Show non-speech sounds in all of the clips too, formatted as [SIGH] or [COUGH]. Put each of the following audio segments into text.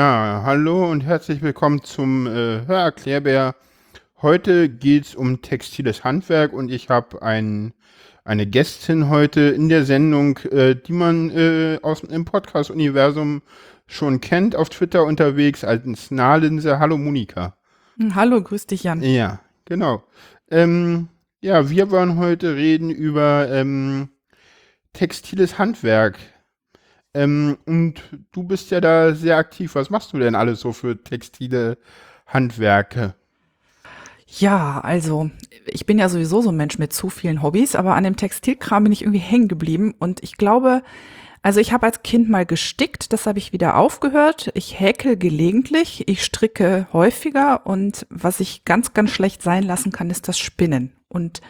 Ja, hallo und herzlich willkommen zum äh, Hörerklärbär. Heute geht es um textiles Handwerk und ich habe ein, eine Gästin heute in der Sendung, äh, die man äh, aus dem Podcast-Universum schon kennt, auf Twitter unterwegs als Nahlinse. Hallo Monika. Hm, hallo, grüß dich Jan. Ja, genau. Ähm, ja, wir wollen heute reden über ähm, textiles Handwerk. Ähm, und du bist ja da sehr aktiv. Was machst du denn alles so für textile Handwerke? Ja, also ich bin ja sowieso so ein Mensch mit zu vielen Hobbys, aber an dem Textilkram bin ich irgendwie hängen geblieben und ich glaube, also ich habe als Kind mal gestickt, das habe ich wieder aufgehört. Ich häkel gelegentlich, ich stricke häufiger und was ich ganz, ganz schlecht sein lassen kann, ist das Spinnen. Und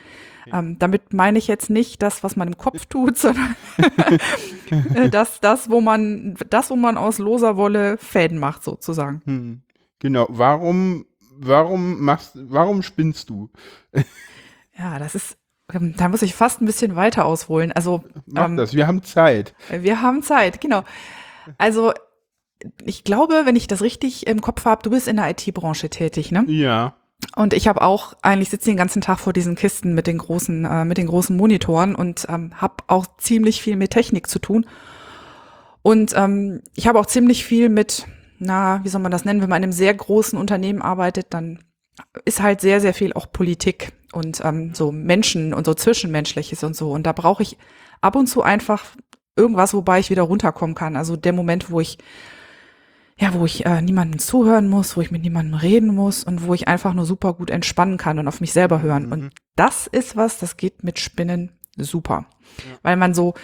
ähm, damit meine ich jetzt nicht das, was man im Kopf tut, [LAUGHS] sondern [LAUGHS] äh, das, das, wo man, das, wo man aus loser Wolle Fäden macht, sozusagen. Hm. Genau. Warum, warum machst, warum spinnst du? [LAUGHS] ja, das ist, ähm, da muss ich fast ein bisschen weiter ausholen. Also, Mach ähm, das, wir haben Zeit. Wir haben Zeit, genau. Also, ich glaube, wenn ich das richtig im Kopf habe, du bist in der IT-Branche tätig, ne? Ja. Und ich habe auch eigentlich sitze den ganzen Tag vor diesen Kisten mit den großen äh, mit den großen Monitoren und ähm, habe auch ziemlich viel mit Technik zu tun. Und ähm, ich habe auch ziemlich viel mit, na, wie soll man das nennen, wenn man in einem sehr großen Unternehmen arbeitet, dann ist halt sehr sehr viel auch Politik und ähm, so Menschen und so zwischenmenschliches und so. Und da brauche ich ab und zu einfach irgendwas, wobei ich wieder runterkommen kann. Also der Moment, wo ich ja, wo ich äh, niemandem zuhören muss, wo ich mit niemandem reden muss und wo ich einfach nur super gut entspannen kann und auf mich selber hören. Mhm. Und das ist was, das geht mit Spinnen super. Ja. Weil man so,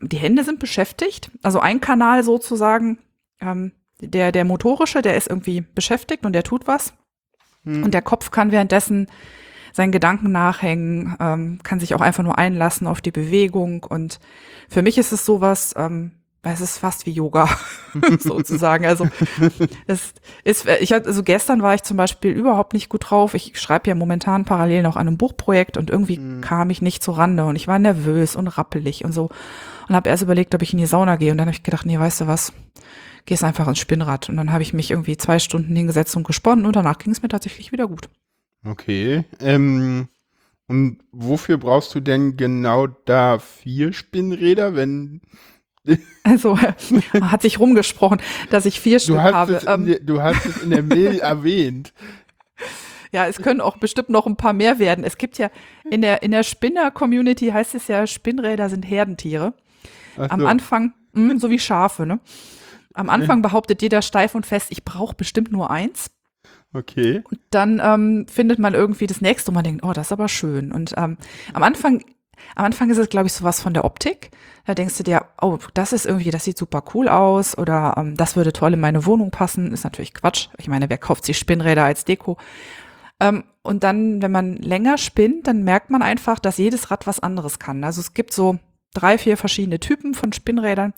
die Hände sind beschäftigt, also ein Kanal sozusagen, ähm, der, der motorische, der ist irgendwie beschäftigt und der tut was. Mhm. Und der Kopf kann währenddessen seinen Gedanken nachhängen, ähm, kann sich auch einfach nur einlassen auf die Bewegung. Und für mich ist es sowas, ähm, es ist fast wie Yoga [LAUGHS] sozusagen. Also es ist, ich hatte, also gestern war ich zum Beispiel überhaupt nicht gut drauf. Ich schreibe ja momentan parallel noch an einem Buchprojekt und irgendwie mhm. kam ich nicht zur Rande und ich war nervös und rappelig und so und habe erst überlegt, ob ich in die Sauna gehe und dann habe ich gedacht, nee, weißt du was, gehst einfach ins Spinnrad und dann habe ich mich irgendwie zwei Stunden hingesetzt und gesponnen und danach ging es mir tatsächlich wieder gut. Okay. Ähm, und wofür brauchst du denn genau da vier Spinnräder, wenn also [LAUGHS] hat sich rumgesprochen, dass ich vier Stück habe. Ähm, der, du hast es in der Mail [LAUGHS] erwähnt. Ja, es können auch bestimmt noch ein paar mehr werden. Es gibt ja in der, in der Spinner-Community heißt es ja, Spinnräder sind Herdentiere. So. Am Anfang, mh, hm, so wie Schafe, ne? Am Anfang behauptet jeder steif und fest, ich brauche bestimmt nur eins. Okay. Und dann ähm, findet man irgendwie das nächste und man denkt, oh, das ist aber schön. Und ähm, am Anfang am Anfang ist es, glaube ich, sowas von der Optik. Da denkst du dir, oh, das ist irgendwie, das sieht super cool aus oder ähm, das würde toll in meine Wohnung passen. Ist natürlich Quatsch. Ich meine, wer kauft sich Spinnräder als Deko? Ähm, und dann, wenn man länger spinnt, dann merkt man einfach, dass jedes Rad was anderes kann. Also es gibt so drei, vier verschiedene Typen von Spinnrädern.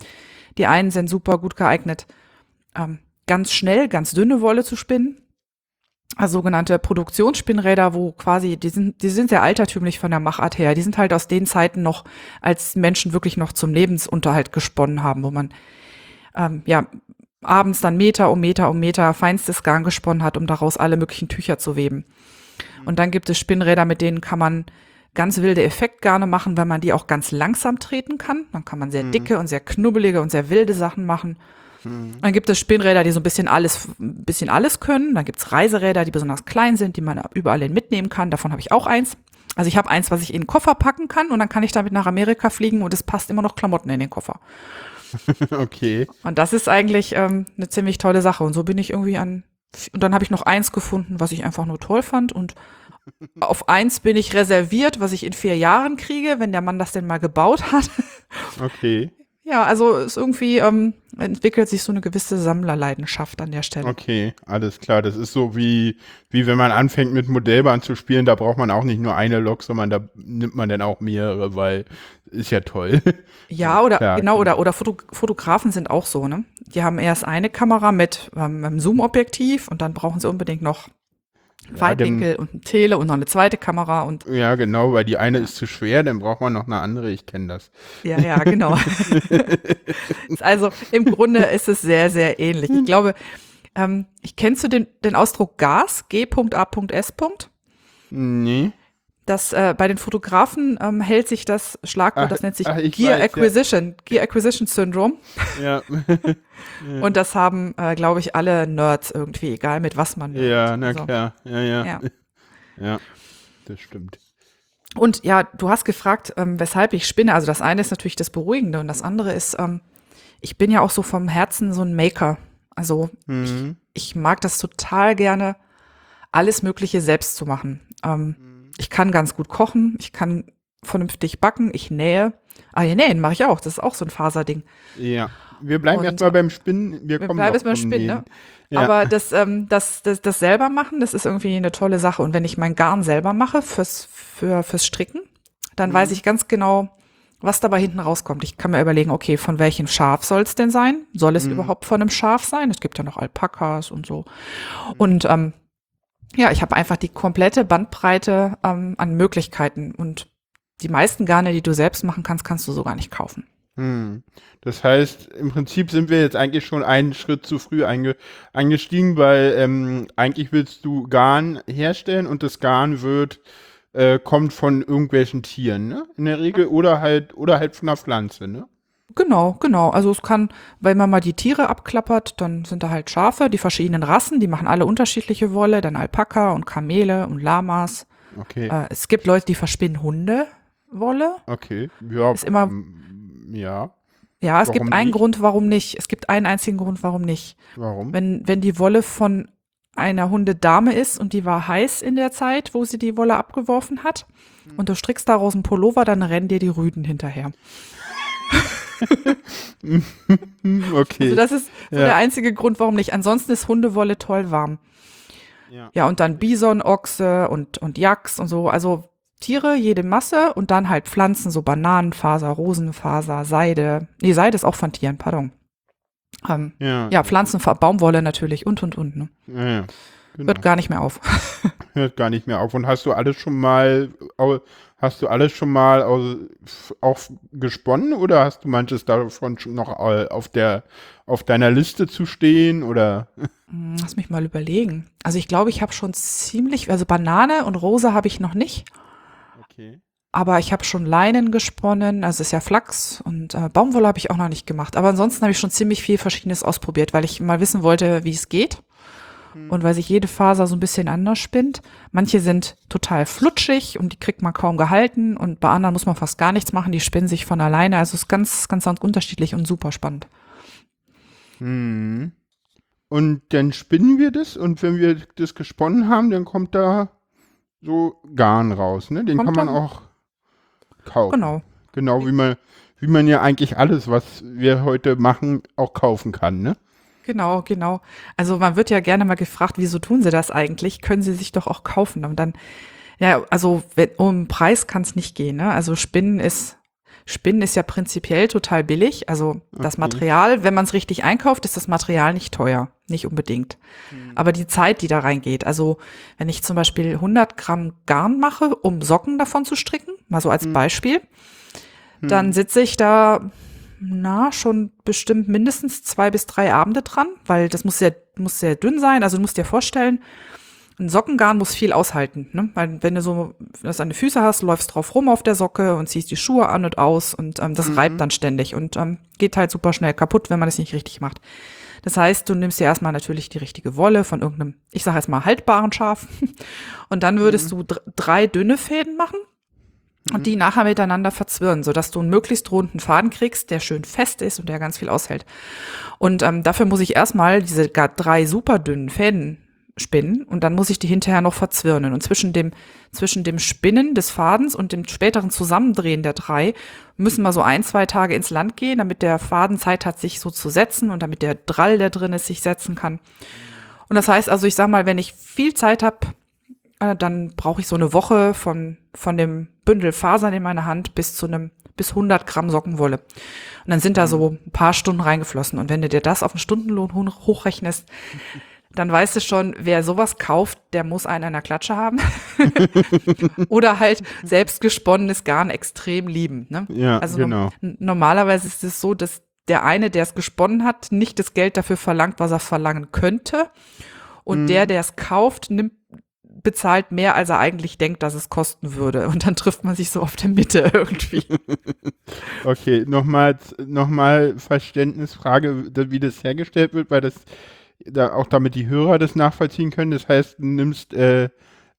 Die einen sind super gut geeignet, ähm, ganz schnell, ganz dünne Wolle zu spinnen also sogenannte Produktionsspinnräder, wo quasi, die sind, die sind sehr altertümlich von der Machart her. Die sind halt aus den Zeiten noch, als Menschen wirklich noch zum Lebensunterhalt gesponnen haben, wo man ähm, ja abends dann Meter um Meter um Meter feinstes Garn gesponnen hat, um daraus alle möglichen Tücher zu weben. Und dann gibt es Spinnräder, mit denen kann man ganz wilde Effektgarne machen, weil man die auch ganz langsam treten kann. Dann kann man sehr mhm. dicke und sehr knubbelige und sehr wilde Sachen machen. Mhm. Dann gibt es Spinnräder, die so ein bisschen alles, ein bisschen alles können. Dann gibt es Reiseräder, die besonders klein sind, die man überall hin mitnehmen kann. Davon habe ich auch eins. Also ich habe eins, was ich in den Koffer packen kann und dann kann ich damit nach Amerika fliegen und es passt immer noch Klamotten in den Koffer. [LAUGHS] okay. Und das ist eigentlich ähm, eine ziemlich tolle Sache. Und so bin ich irgendwie an. Und dann habe ich noch eins gefunden, was ich einfach nur toll fand. Und [LAUGHS] auf eins bin ich reserviert, was ich in vier Jahren kriege, wenn der Mann das denn mal gebaut hat. Okay. Ja, also es irgendwie ähm, entwickelt sich so eine gewisse Sammlerleidenschaft an der Stelle. Okay, alles klar. Das ist so wie, wie wenn man anfängt mit Modellbahn zu spielen, da braucht man auch nicht nur eine Lok, sondern da nimmt man dann auch mehrere, weil ist ja toll. [LAUGHS] Ja, oder ja, genau, oder, oder Foto Fotografen sind auch so, ne? Die haben erst eine Kamera mit ähm, einem Zoom-Objektiv und dann brauchen sie unbedingt noch Weitwinkel dem, und ein Tele und noch eine zweite Kamera und. Ja, genau, weil die eine ist zu schwer, dann braucht man noch eine andere, ich kenne das. Ja, ja, genau. [LAUGHS] also im Grunde ist es sehr, sehr ähnlich. Ich glaube, Ähm, ich kennst du den, den Ausdruck Gas, G.A.S. Nee. Das äh, bei den Fotografen ähm, hält sich das Schlagwort, Ach, das nennt sich ach, ich Gear weiß, ja. Acquisition, Gear Acquisition Syndrome. [LAUGHS] Ja. Und das haben, äh, glaube ich, alle Nerds irgendwie, egal mit was man. ja, na Also, klar. Ja, ja. Ja. [LAUGHS] Ja, das stimmt. Und ja, du hast gefragt, ähm, weshalb ich spinne. Also das eine ist natürlich das Beruhigende und das andere ist, ähm, ich bin ja auch so vom Herzen so ein Maker. Also Mhm. ich mag das total gerne, alles Mögliche selbst zu machen. Ähm, ich kann ganz gut kochen, ich kann vernünftig backen, ich nähe. Ah ja, nähen mache ich auch, das ist auch so ein Faserding. Ja. Wir bleiben erstmal beim Spinnen. Wir, Wir kommen bleiben jetzt beim Spinnen, ne? Ja. Aber das, ähm, das, das, das selber machen, das ist irgendwie eine tolle Sache. Und wenn ich mein Garn selber mache fürs, für, fürs Stricken, dann Mhm. weiß ich ganz genau, was dabei hinten rauskommt. Ich kann mir überlegen, okay, von welchem Schaf soll es denn sein? Soll Mhm. es überhaupt von einem Schaf sein? Es gibt ja noch Alpakas und so. Mhm. Und ähm, ja, ich habe einfach die komplette Bandbreite ähm, an Möglichkeiten. Und die meisten Garne, die du selbst machen kannst, kannst du so gar nicht kaufen. Hm. Das heißt, im Prinzip sind wir jetzt eigentlich schon einen Schritt zu früh einge eingestiegen, weil ähm, eigentlich willst du Garn herstellen und das Garn wird äh, kommt von irgendwelchen Tieren, ne? In der Regel oder halt oder halt von einer Pflanze, ne? Genau, genau. Also es kann, wenn man mal die Tiere abklappert, dann sind da halt Schafe, die verschiedenen Rassen, die machen alle unterschiedliche Wolle, dann Alpaka und Kamele und Lamas. Okay, Äh, es gibt Leute, die verspinnen Hundewolle. okay, ja, ist immer- mm, ja. Ja, es Warum gibt einen nicht? Grund, warum nicht. Es gibt einen einzigen Grund, warum nicht. Warum? Wenn, wenn die Wolle von einer Hundedame ist und die war heiß in der Zeit, wo sie die Wolle abgeworfen hat, und du strickst daraus einen Pullover, dann rennen dir die Rüden hinterher. [LAUGHS] [LAUGHS] Okay. Also das ist so Ja. der einzige Grund, warum nicht. Ansonsten ist Hundewolle toll warm. ja. Ja, und dann Bison, Ochse und, und Yaks und so. Also Tiere, jede Masse und dann halt Pflanzen, so Bananenfaser, Rosenfaser, Seide. Nee, Seide ist auch von Tieren, pardon. Ähm, Ja. ja, Pflanzen, Baumwolle natürlich und, und, und. Ne? ja, ja. Genau. Hört gar nicht mehr auf. [LAUGHS] Hört gar nicht mehr auf. Und hast du alles schon mal, hast du alles schon mal aus, auch gesponnen oder hast du manches davon schon noch auf der, auf deiner Liste zu stehen oder? Hm, Lass mich mal überlegen. Also ich glaube, ich habe schon ziemlich, also Banane und Rose habe ich noch nicht, Okay. aber ich habe schon Leinen gesponnen, also ist ja Flachs und äh, Baumwolle habe ich auch noch nicht gemacht. Aber ansonsten habe ich schon ziemlich viel Verschiedenes ausprobiert, weil ich mal wissen wollte, wie es geht. Und weil sich jede Faser so ein bisschen anders spinnt. Manche sind total flutschig und die kriegt man kaum gehalten und bei anderen muss man fast gar nichts machen, die spinnen sich von alleine. Also es ist ganz, ganz unterschiedlich und super spannend. Hm. Und dann spinnen wir das und wenn wir das gesponnen haben, dann kommt da so Garn raus, ne? Den Kommt kann man auch kaufen. Genau. Genau, wie man, wie man ja eigentlich alles, was wir heute machen, auch kaufen kann, ne? Genau, genau. Also man wird ja gerne mal gefragt, wieso tun sie das eigentlich? Können sie sich doch auch kaufen? Und dann, ja, also wenn, um Preis kann es nicht gehen. Ne? Also Spinnen ist, Spinnen ist ja prinzipiell total billig. Also das Okay. Material, wenn man es richtig einkauft, ist das Material nicht teuer, nicht unbedingt. Aber die Zeit, die da reingeht. Also wenn ich zum Beispiel 100 Gramm Garn mache, um Socken davon zu stricken, mal so als Beispiel, dann sitze ich da na, schon bestimmt mindestens zwei bis drei Abende dran, weil das muss sehr, muss sehr dünn sein. Also du musst dir vorstellen, ein Sockengarn muss viel aushalten, ne? Weil wenn du so das an die Füße hast, läufst drauf rum auf der Socke und ziehst die Schuhe an und aus und ähm, das reibt dann ständig und ähm, geht halt super schnell kaputt, wenn man das nicht richtig macht. Das heißt, du nimmst dir erstmal natürlich die richtige Wolle von irgendeinem, ich sage jetzt mal haltbaren Schaf [LAUGHS] und dann würdest du dr drei dünne Fäden machen und die nachher miteinander verzwirren, sodass du einen möglichst runden Faden kriegst, der schön fest ist und der ganz viel aushält. Und ähm, dafür muss ich erstmal diese drei super dünnen Fäden spinnen und dann muss ich die hinterher noch verzwirnen. Und zwischen dem, zwischen dem Spinnen des Fadens und dem späteren Zusammendrehen der drei müssen wir so ein, zwei Tage ins Land gehen, damit der Faden Zeit hat, sich so zu setzen und damit der Drall, der drin ist, sich setzen kann. Und das heißt also, ich sag mal, wenn ich viel Zeit habe, äh, dann brauche ich so eine Woche von, von dem Bündel Fasern in meiner Hand bis zu einem, bis 100 Gramm Sockenwolle. Und dann sind da so ein paar Stunden reingeflossen. Und wenn du dir das auf einen Stundenlohn hoch- hochrechnest, [LAUGHS] dann weißt du schon, wer sowas kauft, der muss einen an der Klatsche haben. [LAUGHS] Oder halt selbst gesponnenes Garn extrem lieben. Ne? Ja, also genau. normalerweise ist es so, dass der eine, der es gesponnen hat, nicht das Geld dafür verlangt, was er verlangen könnte. Und mhm. der, der es kauft, nimmt, bezahlt mehr, als er eigentlich denkt, dass es kosten würde. Und dann trifft man sich so auf der Mitte [LAUGHS] irgendwie. okay, nochmal, nochmal Verständnisfrage, wie das hergestellt wird, weil das da auch damit die Hörer das nachvollziehen können. Das heißt, du nimmst, äh,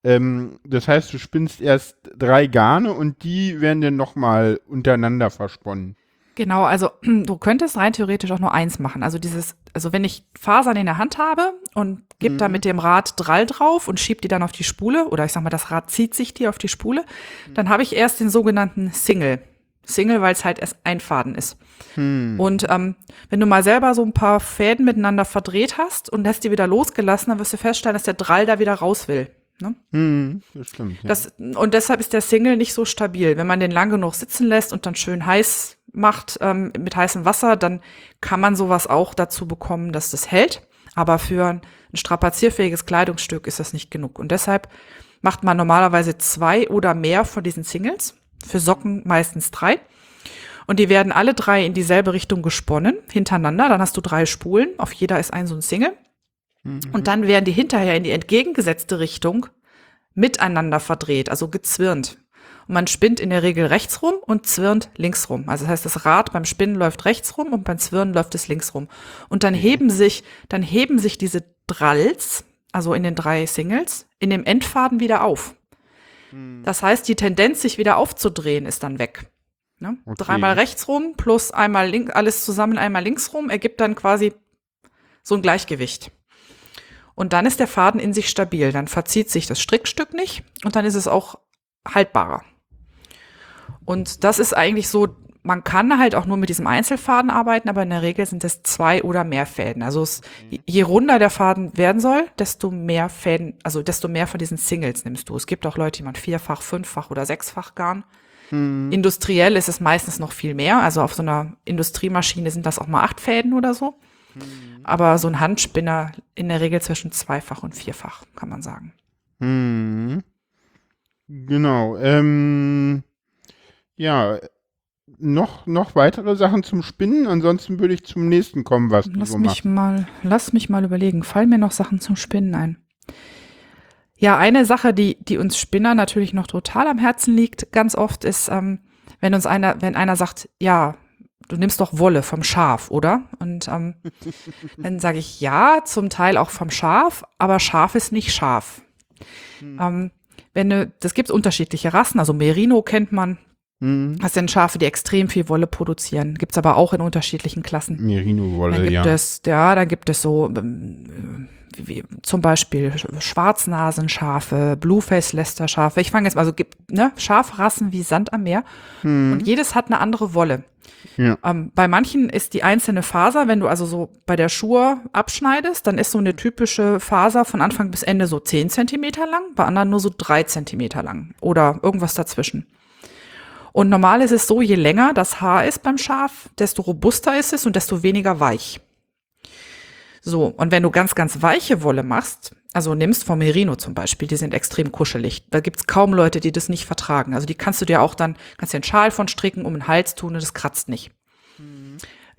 ähm, das heißt, du spinnst erst drei Garne und die werden dann nochmal untereinander versponnen. Genau, also [CLEARS THROAT] du könntest rein theoretisch auch nur eins machen. Also dieses, also wenn ich Fasern in der Hand habe und gebe mhm. da mit dem Rad Drall drauf und schiebe die dann auf die Spule, oder ich sag mal, das Rad zieht sich die auf die Spule, mhm. dann habe ich erst den sogenannten Single. Single, weil es halt erst ein Faden ist. Mhm. Und ähm, wenn du mal selber so ein paar Fäden miteinander verdreht hast und lässt die wieder losgelassen, dann wirst du feststellen, dass der Drall da wieder raus will. Ne? Hm, das stimmt. Ja. Das, und deshalb ist der Single nicht so stabil. Wenn man den lang genug sitzen lässt und dann schön heiß macht ähm, mit heißem Wasser, dann kann man sowas auch dazu bekommen, dass das hält. Aber für ein strapazierfähiges Kleidungsstück ist das nicht genug. Und deshalb macht man normalerweise zwei oder mehr von diesen Singles. Für Socken meistens drei. Und die werden alle drei in dieselbe Richtung gesponnen, hintereinander. Dann hast du drei Spulen. Auf jeder ist ein so ein Single. Mhm. Und dann werden die hinterher in die entgegengesetzte Richtung miteinander verdreht, also gezwirnt. Und man spinnt in der Regel rechts rum und zwirnt links rum. Also das heißt, das Rad beim Spinnen läuft rechts rum und beim Zwirnen läuft es links rum. Und dann heben sich, dann heben sich diese Dralls, also in den drei Singles, in dem Endfaden wieder auf. Mhm. Das heißt, die Tendenz, sich wieder aufzudrehen, ist dann weg. Ne? Okay. Dreimal rechts rum plus einmal links, alles zusammen einmal links rum, ergibt dann quasi so ein Gleichgewicht. Und dann ist der Faden in sich stabil. Dann verzieht sich das Strickstück nicht und dann ist es auch haltbarer. Und das ist eigentlich so, man kann halt auch nur mit diesem Einzelfaden arbeiten, aber in der Regel sind es zwei oder mehr Fäden. Also es, je runder der Faden werden soll, desto mehr Fäden, also desto mehr von diesen Singles nimmst du. Es gibt auch Leute, die man vierfach, fünffach oder sechsfach garn. Hm. Industriell ist es meistens noch viel mehr. Also auf so einer Industriemaschine sind das auch mal acht Fäden oder so. Mhm. Aber so ein Handspinner in der Regel zwischen zweifach und vierfach, kann man sagen. Mhm. Genau. Ähm, ja, noch, noch weitere Sachen zum Spinnen. Ansonsten würde ich zum nächsten kommen, was lass du so mich machst. Mal, lass mich mal überlegen. Fallen mir noch Sachen zum Spinnen ein? Ja, eine Sache, die, die uns Spinner natürlich noch total am Herzen liegt, ganz oft ist, ähm, wenn uns einer, wenn einer sagt, ja, du nimmst doch Wolle vom Schaf, oder? Und ähm, [LAUGHS] dann sage ich ja, zum Teil auch vom Schaf, aber Schaf ist nicht Schaf. Hm. Ähm, wenn du, das gibt unterschiedliche Rassen, also Merino kennt man. Hm. Das sind Schafe, die extrem viel Wolle produzieren. Gibt's aber auch in unterschiedlichen Klassen. Merino-Wolle, ja. Es, ja, dann gibt es so ähm, wie, zum Beispiel Schwarznasenschafe, Blueface-Lester-Schafe. Ich fange jetzt mal, also gibt ne, Schafrassen wie Sand am Meer. Hm. Und jedes hat eine andere Wolle. Ja. Ähm, bei manchen ist die einzelne Faser, wenn du also so bei der Schuhe abschneidest, dann ist so eine typische Faser von Anfang bis Ende so 10 Zentimeter lang, bei anderen nur so 3 Zentimeter lang oder irgendwas dazwischen. Und normal ist es so, je länger das Haar ist beim Schaf, desto robuster ist es und desto weniger weich. So, und wenn du ganz, ganz weiche Wolle machst, also nimmst vom Merino zum Beispiel, die sind extrem kuschelig. Da gibt's kaum Leute, die das nicht vertragen. Also die kannst du dir auch dann, kannst dir einen Schal von stricken, um den Hals tun und das kratzt nicht. Mhm.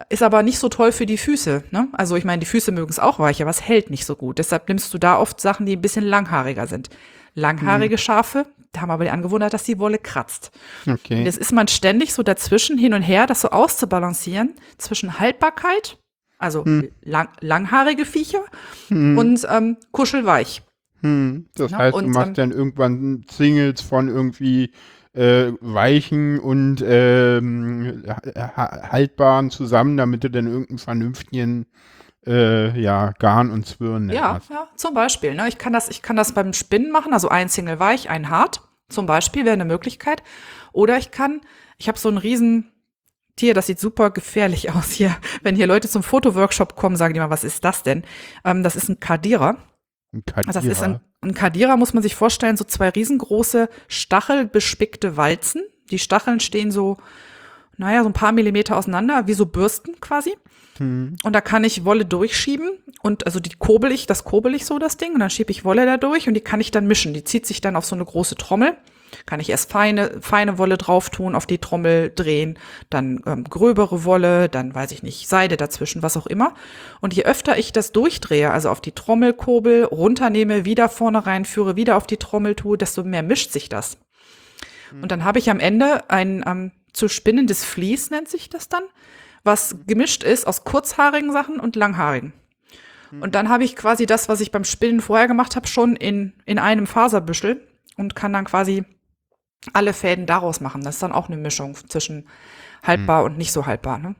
Ist aber nicht so toll für die Füße. Ne? Also ich meine, die Füße mögen es auch weich, aber es hält nicht so gut. Deshalb nimmst du da oft Sachen, die ein bisschen langhaariger sind. Langhaarige mhm. Schafe, da haben aber die Angewohnheit, dass die Wolle kratzt. Okay. Und jetzt ist man ständig so dazwischen, hin und her, das so auszubalancieren zwischen Haltbarkeit also hm. lang, langhaarige Viecher hm. und ähm, kuschelweich. Hm. Das ja, heißt, und, du machst ähm, dann irgendwann Singles von irgendwie äh, weichen und ähm, haltbaren zusammen, damit du dann irgendeinen vernünftigen äh, ja, Garn und Zwirn ja, hast. Ja, zum Beispiel. Ne? Ich, kann das, ich kann das beim Spinnen machen, also ein Single weich, ein hart. Zum Beispiel wäre eine Möglichkeit. Oder ich kann, ich habe so einen riesen Tier, das sieht super gefährlich [LAUGHS] aus hier. Wenn hier Leute zum Fotoworkshop kommen, sagen die mal, was ist das denn? Ähm, das ist ein Kadierer. Ein Kadierer. Das ist ein, ein Kadierer, muss man sich vorstellen, so zwei riesengroße stachelbespickte Walzen. Die Stacheln stehen so, naja, so ein paar Millimeter auseinander, wie so Bürsten quasi. Hm. Und da kann ich Wolle durchschieben und also die kurbel ich, das kurbel ich so das Ding und dann schiebe ich Wolle da durch und die kann ich dann mischen. Die zieht sich dann auf so eine große Trommel Kann ich erst feine, feine Wolle drauf tun, auf die Trommel drehen, dann ähm, gröbere Wolle, dann weiß ich nicht, Seide dazwischen, was auch immer. Und je öfter ich das durchdrehe, also auf die Trommelkurbel runternehme, wieder vorne reinführe, wieder auf die Trommel tue, desto mehr mischt sich das. Und dann habe ich am Ende ein ähm, zu spinnendes Vlies, nennt sich das dann, was gemischt ist aus kurzhaarigen Sachen und langhaarigen. Und dann habe ich quasi das, was ich beim Spinnen vorher gemacht habe, schon in, in einem Faserbüschel und kann dann quasi alle Fäden daraus machen. Das ist dann auch eine Mischung zwischen haltbar und nicht so haltbar. Ne?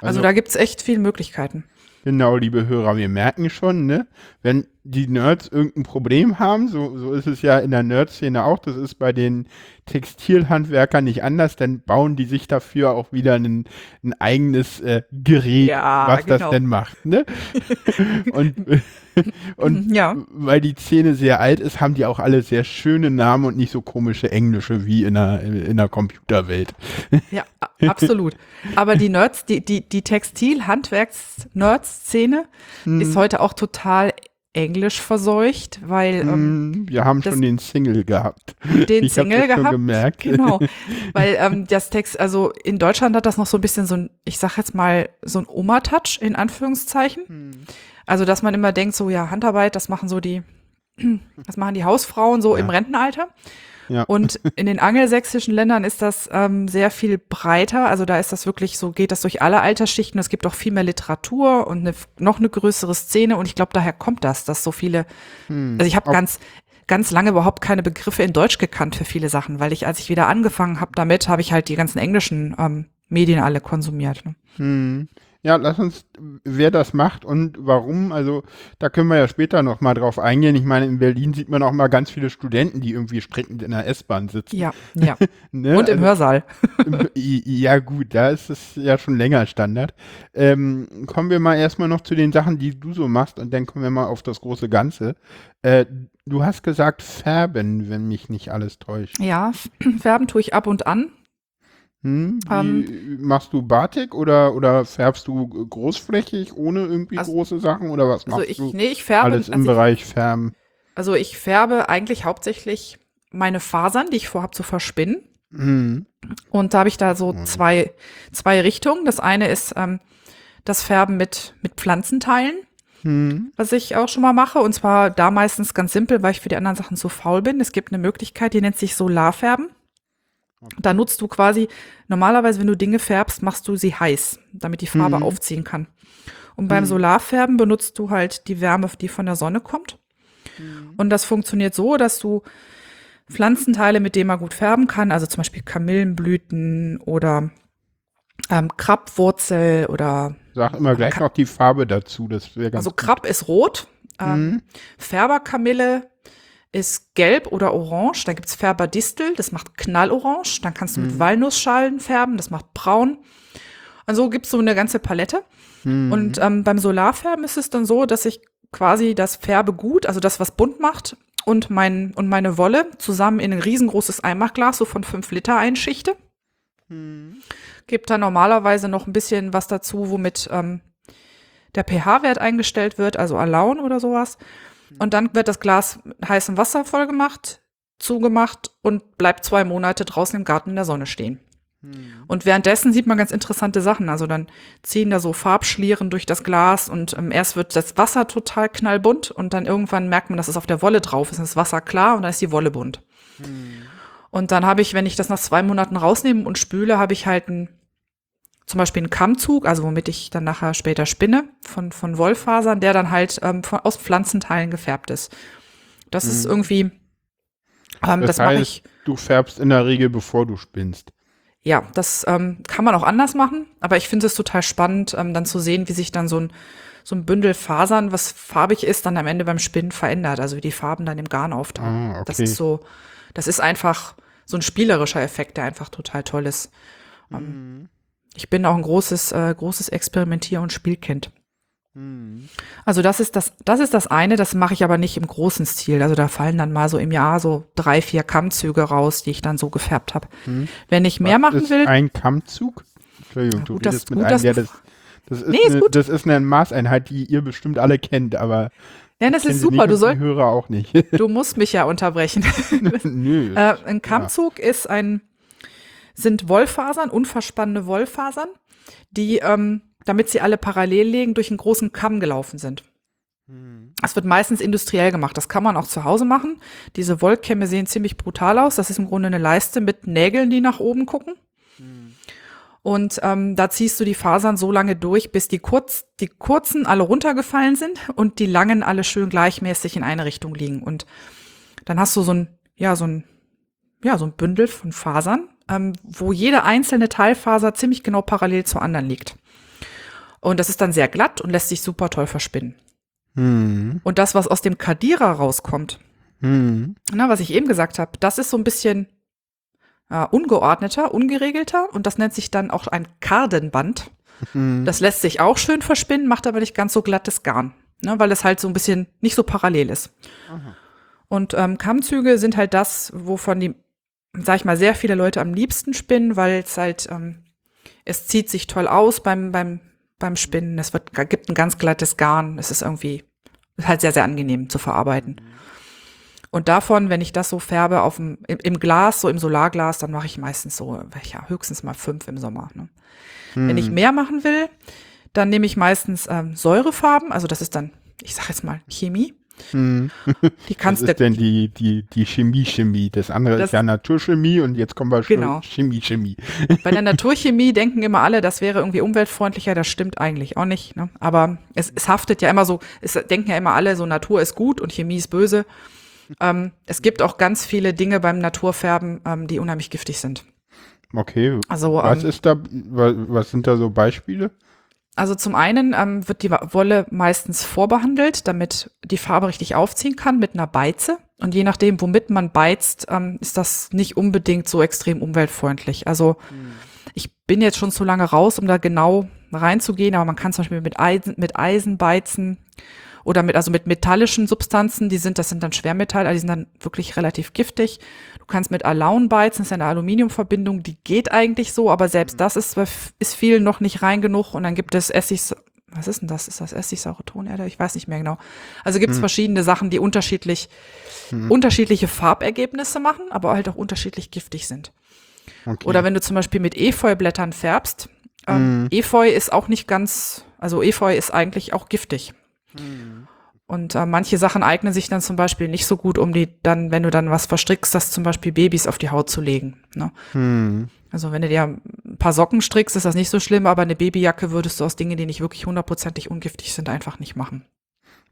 Also, Also- da gibt's echt viele Möglichkeiten. Genau, liebe Hörer, wir merken schon, ne, wenn die Nerds irgendein Problem haben, so, so ist es ja in der Nerd-Szene auch, das ist bei den Textilhandwerkern nicht anders, dann bauen die sich dafür auch wieder ein, ein eigenes äh, Gerät, Ja, was das genau. denn macht, ne? [LAUGHS] und [LAUGHS] und Ja. weil die Szene sehr alt ist, haben die auch alle sehr schöne Namen und nicht so komische englische wie in der, in der Computerwelt. Ja, absolut. Aber die Nerds, die, die, die Textil-Handwerks-Nerds-Szene ist heute auch total englisch verseucht, weil ähm, Mm, wir haben das- schon den Single gehabt. den [LAUGHS] ich Single das schon gehabt. gemerkt. Genau. [LAUGHS] Weil ähm, das Text, also in Deutschland hat das noch so ein bisschen so ein, ich sag jetzt mal, so ein Oma-Touch in Anführungszeichen. Hm. Also, dass man immer denkt, so ja, Handarbeit, das machen so die, [CLEARS THROAT] das machen die Hausfrauen so im Ja. Rentenalter. Ja. Und in den angelsächsischen Ländern ist das ähm, sehr viel breiter. Also da ist das wirklich so, geht das durch alle Altersschichten. Es gibt auch viel mehr Literatur und eine, noch eine größere Szene. Und ich glaube, daher kommt das, dass so viele, Hm. also ich habe ganz, ganz lange überhaupt keine Begriffe in Deutsch gekannt für viele Sachen, weil ich, als ich wieder angefangen habe damit, habe ich halt die ganzen englischen ähm, Medien alle konsumiert. Ne? Hm. Ja, lass uns, wer das macht und warum, also da können wir ja später noch mal drauf eingehen. Ich meine, in Berlin sieht man auch mal ganz viele Studenten, die irgendwie strickend in der S-Bahn sitzen. Ja, [LAUGHS] ja. Ne? Und im Also- Hörsaal. Ja, gut, da ist es ja schon länger Standard. Ähm, kommen wir mal erstmal noch zu den Sachen, die du so machst und dann kommen wir mal auf das große Ganze. Äh, du hast gesagt färben, wenn mich nicht alles täuscht. Ja, färben tue ich ab und an. Hm? Wie, Ähm, machst du Batik oder, oder färbst du großflächig ohne irgendwie Also- große Sachen oder was Also machst ich, du? nee, ich färbe. Alles im also ich, Bereich Färben. Also ich färbe eigentlich hauptsächlich meine Fasern, die ich vorhabe zu verspinnen. Hm. Und da habe ich da so Mhm. zwei, zwei Richtungen. Das eine ist ähm, das Färben mit, mit Pflanzenteilen, Hm. was ich auch schon mal mache. Und zwar da meistens ganz simpel, weil ich für die anderen Sachen zu faul bin. Es gibt eine Möglichkeit, die nennt sich Solarfärben. Da nutzt du quasi, normalerweise, wenn du Dinge färbst, machst du sie heiß, damit die Farbe Mhm. aufziehen kann. Und beim Mhm. Solarfärben benutzt du halt die Wärme, die von der Sonne kommt. Und das funktioniert so, dass du Pflanzenteile, mit denen man gut färben kann, also zum Beispiel Kamillenblüten oder ähm, Krabbwurzel oder Sag immer gleich Ka- noch die Farbe dazu, das wäre ganz also. Krabb ist rot, ähm, Mhm. Färberkamille ist gelb oder orange, da gibt's Färberdistel, das macht knallorange, dann kannst du mit Walnussschalen färben, das macht braun. Und so gibt's so eine ganze Palette. Hm. Und ähm, beim Solarfärben ist es dann so, dass ich quasi das Färbegut, also das, was bunt macht, und, mein, und meine Wolle zusammen in ein riesengroßes Einmachglas, so von fünf Liter einschichte. Hm. Gibt dann normalerweise noch ein bisschen was dazu, womit ähm, der pH-Wert eingestellt wird, also Alaun oder sowas. Und dann wird das Glas mit heißem Wasser vollgemacht, zugemacht und bleibt zwei Monate draußen im Garten in der Sonne stehen. Und währenddessen sieht man ganz interessante Sachen. Also dann ziehen da so Farbschlieren durch das Glas und ähm, erst wird das Wasser total knallbunt und dann irgendwann merkt man, dass es auf der Wolle drauf ist. Dann ist das Wasser klar und dann ist die Wolle bunt. Und dann habe ich, wenn ich das nach zwei Monaten rausnehme und spüle, habe ich halt ein, zum Beispiel einen Kammzug, also womit ich dann nachher später spinne, von, von Wollfasern, der dann halt ähm, von, aus Pflanzenteilen gefärbt ist. Das ist irgendwie, ähm, das, das mache ich. du färbst in der Regel, bevor du spinnst. Ja, das ähm, kann man auch anders machen, aber ich finde es total spannend, ähm, dann zu sehen, wie sich dann so ein, so ein Bündel Fasern, was farbig ist, dann am Ende beim Spinnen verändert, also wie die Farben dann im Garn auftauchen. Ah, okay. Das ist so, das ist einfach so ein spielerischer Effekt, der einfach total toll ist. Ähm, Mhm. Ich bin auch ein großes, äh, großes Experimentier- und Spielkind. Also das ist das, das ist das eine, das mache ich aber nicht im großen Stil. Also da fallen dann mal so im Jahr so drei, vier Kammzüge raus, die ich dann so gefärbt habe. Wenn ich mehr Was machen ist will, ein Kammzug? Entschuldigung, Ja, du gut, das- redest mit gut, einem, der du- das, das ist, Nee, ist eine, gut. das ist eine Maßeinheit, die ihr bestimmt alle kennt, aber Ja, das ist super. Du, und soll, die Hörer auch nicht. du musst mich ja unterbrechen. [LAUGHS] Nö. Äh, ein Kammzug ist ein, sind Wollfasern, unverspannene Wollfasern, die, ähm, damit sie alle parallel liegen, durch einen großen Kamm gelaufen sind. Das wird meistens industriell gemacht. Das kann man auch zu Hause machen. Diese Wollkämme sehen ziemlich brutal aus. Das ist im Grunde eine Leiste mit Nägeln, die nach oben gucken. Und ähm, da ziehst du die Fasern so lange durch, bis die, kurz, die kurzen alle runtergefallen sind und die langen alle schön gleichmäßig in eine Richtung liegen. Und dann hast du so ein, ja, so ein, ja, so ein Bündel von Fasern, ähm, wo jede einzelne Teilfaser ziemlich genau parallel zur anderen liegt. Und das ist dann sehr glatt und lässt sich super toll verspinnen. Hm. Und das, was aus dem Kadira rauskommt, Hm. na, was ich eben gesagt habe, das ist so ein bisschen äh, ungeordneter, ungeregelter und das nennt sich dann auch ein Kardenband. Hm. Das lässt sich auch schön verspinnen, macht aber nicht ganz so glattes Garn, ne, weil es halt so ein bisschen nicht so parallel ist. Und ähm, Kammzüge sind halt das, wovon die, sag ich mal, sehr viele Leute am liebsten spinnen, weil es halt, ähm, es zieht sich toll aus beim, beim, beim Spinnen. Es wird, gibt ein ganz glattes Garn. Es ist irgendwie ist halt sehr, sehr angenehm zu verarbeiten. Und davon, wenn ich das so färbe auf dem, im, im Glas, so im Solarglas, dann mache ich meistens so, ja, höchstens mal fünf im Sommer. Ne? Wenn ich mehr machen will, dann nehme ich meistens ähm, Säurefarben, also das ist dann, ich sag jetzt mal Chemie. Hm. Die Was kannst ist du, denn die, die, die Chemie-Chemie? Das andere Das- ist ja Naturchemie und jetzt kommen wir schon Genau. Chemie-Chemie. bei der Naturchemie [LAUGHS] denken immer alle, das wäre irgendwie umweltfreundlicher, das stimmt eigentlich auch nicht. Ne? Aber es, es haftet ja immer so, es denken ja immer alle, so Natur ist gut und Chemie ist böse. Ähm, es gibt auch ganz viele Dinge beim Naturfärben, ähm, die unheimlich giftig sind. Okay. Also, Was ähm, ist da, was, was sind da so Beispiele? Also zum einen ähm, wird die Wolle meistens vorbehandelt, damit die Farbe richtig aufziehen kann mit einer Beize. Und je nachdem, womit man beizt, ähm, ist das nicht unbedingt so extrem umweltfreundlich. Also ich bin jetzt schon zu lange raus, um da genau reinzugehen, aber man kann zum Beispiel mit Eisen, mit Eisen beizen oder mit, also mit metallischen Substanzen, die sind, das sind dann Schwermetalle, die sind dann wirklich relativ giftig. Du kannst mit Alaun beizen, das ist eine Aluminiumverbindung, die geht eigentlich so, aber selbst das ist, ist vielen noch nicht rein genug und dann gibt es Essig, was ist denn das? Ist das Essigsaure Tonerde? Ich weiß nicht mehr genau. Also gibt es verschiedene Sachen, die unterschiedlich, unterschiedliche Farbergebnisse machen, aber halt auch unterschiedlich giftig sind. Okay. Oder wenn du zum Beispiel mit Efeublättern färbst, ähm, Efeu ist auch nicht ganz, also Efeu ist eigentlich auch giftig. Und äh, manche Sachen eignen sich dann zum Beispiel nicht so gut, um die dann, wenn du dann was verstrickst, das zum Beispiel Babys auf die Haut zu legen. Ne? Hm. Also wenn du dir ein paar Socken strickst, ist das nicht so schlimm, aber eine Babyjacke würdest du aus Dingen, die nicht wirklich hundertprozentig ungiftig sind, einfach nicht machen.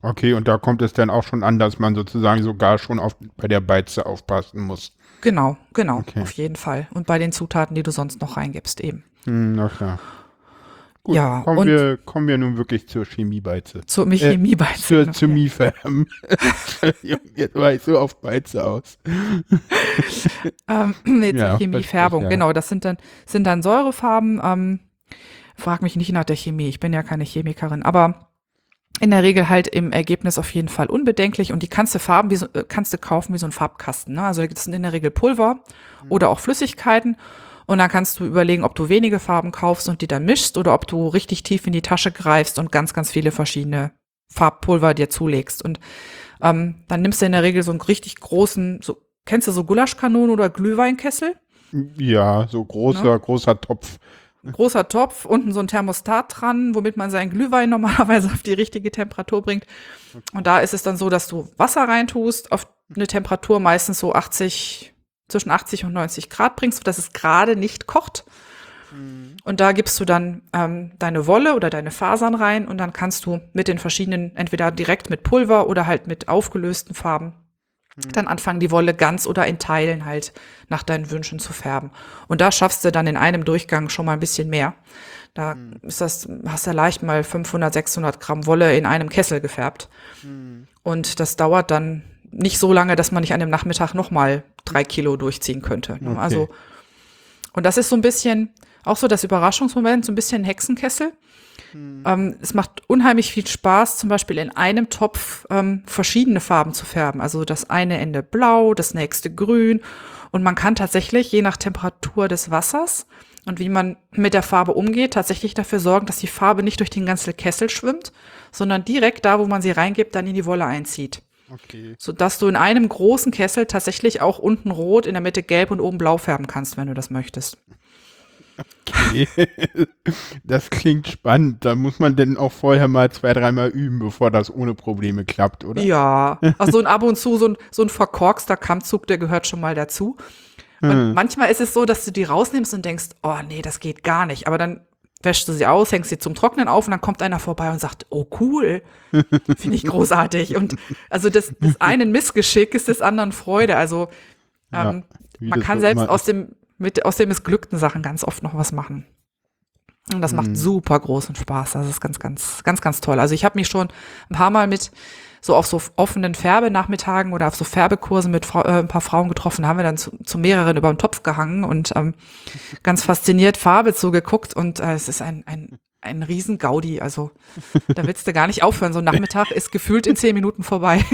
Okay, und da kommt es dann auch schon an, dass man sozusagen sogar schon auf, bei der Beize aufpassen muss. Genau, genau, Okay. auf jeden Fall. Und bei den Zutaten, die du sonst noch reingibst, eben. Hm, na klar. Gut, Ja, kommen, und- wir, kommen wir nun wirklich zur Chemiebeize. Zur Äh, Chemie bei Zur Chemiefärben. Jetzt war ich so auf Beize aus. [LAUGHS] Ähm, nee, zur Ja, Chemiefärbung, ja. genau. Das sind dann, sind dann Säurefarben. Ähm, frag mich nicht nach der Chemie, ich bin ja keine Chemikerin, aber in der Regel halt im Ergebnis auf jeden Fall unbedenklich und die kannst du Farben wie so, äh, kannst du kaufen wie so ein Farbkasten. Ne? Also das sind in der Regel Pulver oder auch Flüssigkeiten und dann kannst du überlegen, ob du wenige Farben kaufst und die dann mischst oder ob du richtig tief in die Tasche greifst und ganz, ganz viele verschiedene Farbpulver dir zulegst. Und ähm, dann nimmst du in der Regel so einen richtig großen, so, kennst du so Gulaschkanonen oder Glühweinkessel? Ja, so großer, Ne? großer Topf. Großer Topf, unten so ein Thermostat dran, womit man seinen Glühwein [LAUGHS] normalerweise auf die richtige Temperatur bringt. Und da ist es dann so, dass du Wasser reintust, auf eine Temperatur meistens so 80, zwischen 80 und 90 Grad bringst, dass es gerade nicht kocht. Und da gibst du dann ähm, deine Wolle oder deine Fasern rein und dann kannst du mit den verschiedenen, entweder direkt mit Pulver oder halt mit aufgelösten Farben, dann anfangen, die Wolle ganz oder in Teilen halt nach deinen Wünschen zu färben. Und da schaffst du dann in einem Durchgang schon mal ein bisschen mehr. Da ist das, hast du leicht mal 500, 600 Gramm Wolle in einem Kessel gefärbt. Und das dauert dann nicht so lange, dass man nicht an dem Nachmittag noch mal drei Kilo durchziehen könnte. ne? Okay. Also, und das ist so ein bisschen, auch so das Überraschungsmoment, so ein bisschen Hexenkessel. Ähm, es macht unheimlich viel Spaß, zum Beispiel in einem Topf ähm, verschiedene Farben zu färben. Also das eine Ende blau, das nächste grün. Und man kann tatsächlich, je nach Temperatur des Wassers und wie man mit der Farbe umgeht, tatsächlich dafür sorgen, dass die Farbe nicht durch den ganzen Kessel schwimmt, sondern direkt da, wo man sie reingibt, dann in die Wolle einzieht. Okay. Sodass du in einem großen Kessel tatsächlich auch unten rot, in der Mitte gelb und oben blau färben kannst, wenn du das möchtest. Okay. [LAUGHS] Das klingt spannend. Da muss man denn auch vorher mal zwei, dreimal üben, bevor das ohne Probleme klappt, oder? Ja, [LAUGHS] also ein ab und zu so ein, so ein verkorkster Kammzug, der gehört schon mal dazu. Und Hm. manchmal ist es so, dass du die rausnimmst und denkst, oh nee, das geht gar nicht. Aber dann wäschst du sie aus, hängst sie zum Trocknen auf und dann kommt einer vorbei und sagt, oh cool, [LAUGHS] finde ich großartig. Und also das, das [LAUGHS] einen Missgeschick ist des anderen Freude. Also Ja, ähm, wie man kann selbst aus dem, mit, aus den missglückten Sachen ganz oft noch was machen. Und das Mhm. macht super großen Spaß. Das ist ganz, ganz, ganz, ganz toll. Also ich habe mich schon ein paar Mal mit so auf so offenen Färbenachmittagen oder auf so Färbekursen mit äh, ein paar Frauen getroffen, haben wir dann zu, zu mehreren über den Topf gehangen und ähm, ganz fasziniert Farbe zugeguckt und äh, es ist ein, ein, ein riesen Gaudi. Also da willst du gar nicht aufhören. So ein Nachmittag ist gefühlt in zehn Minuten vorbei.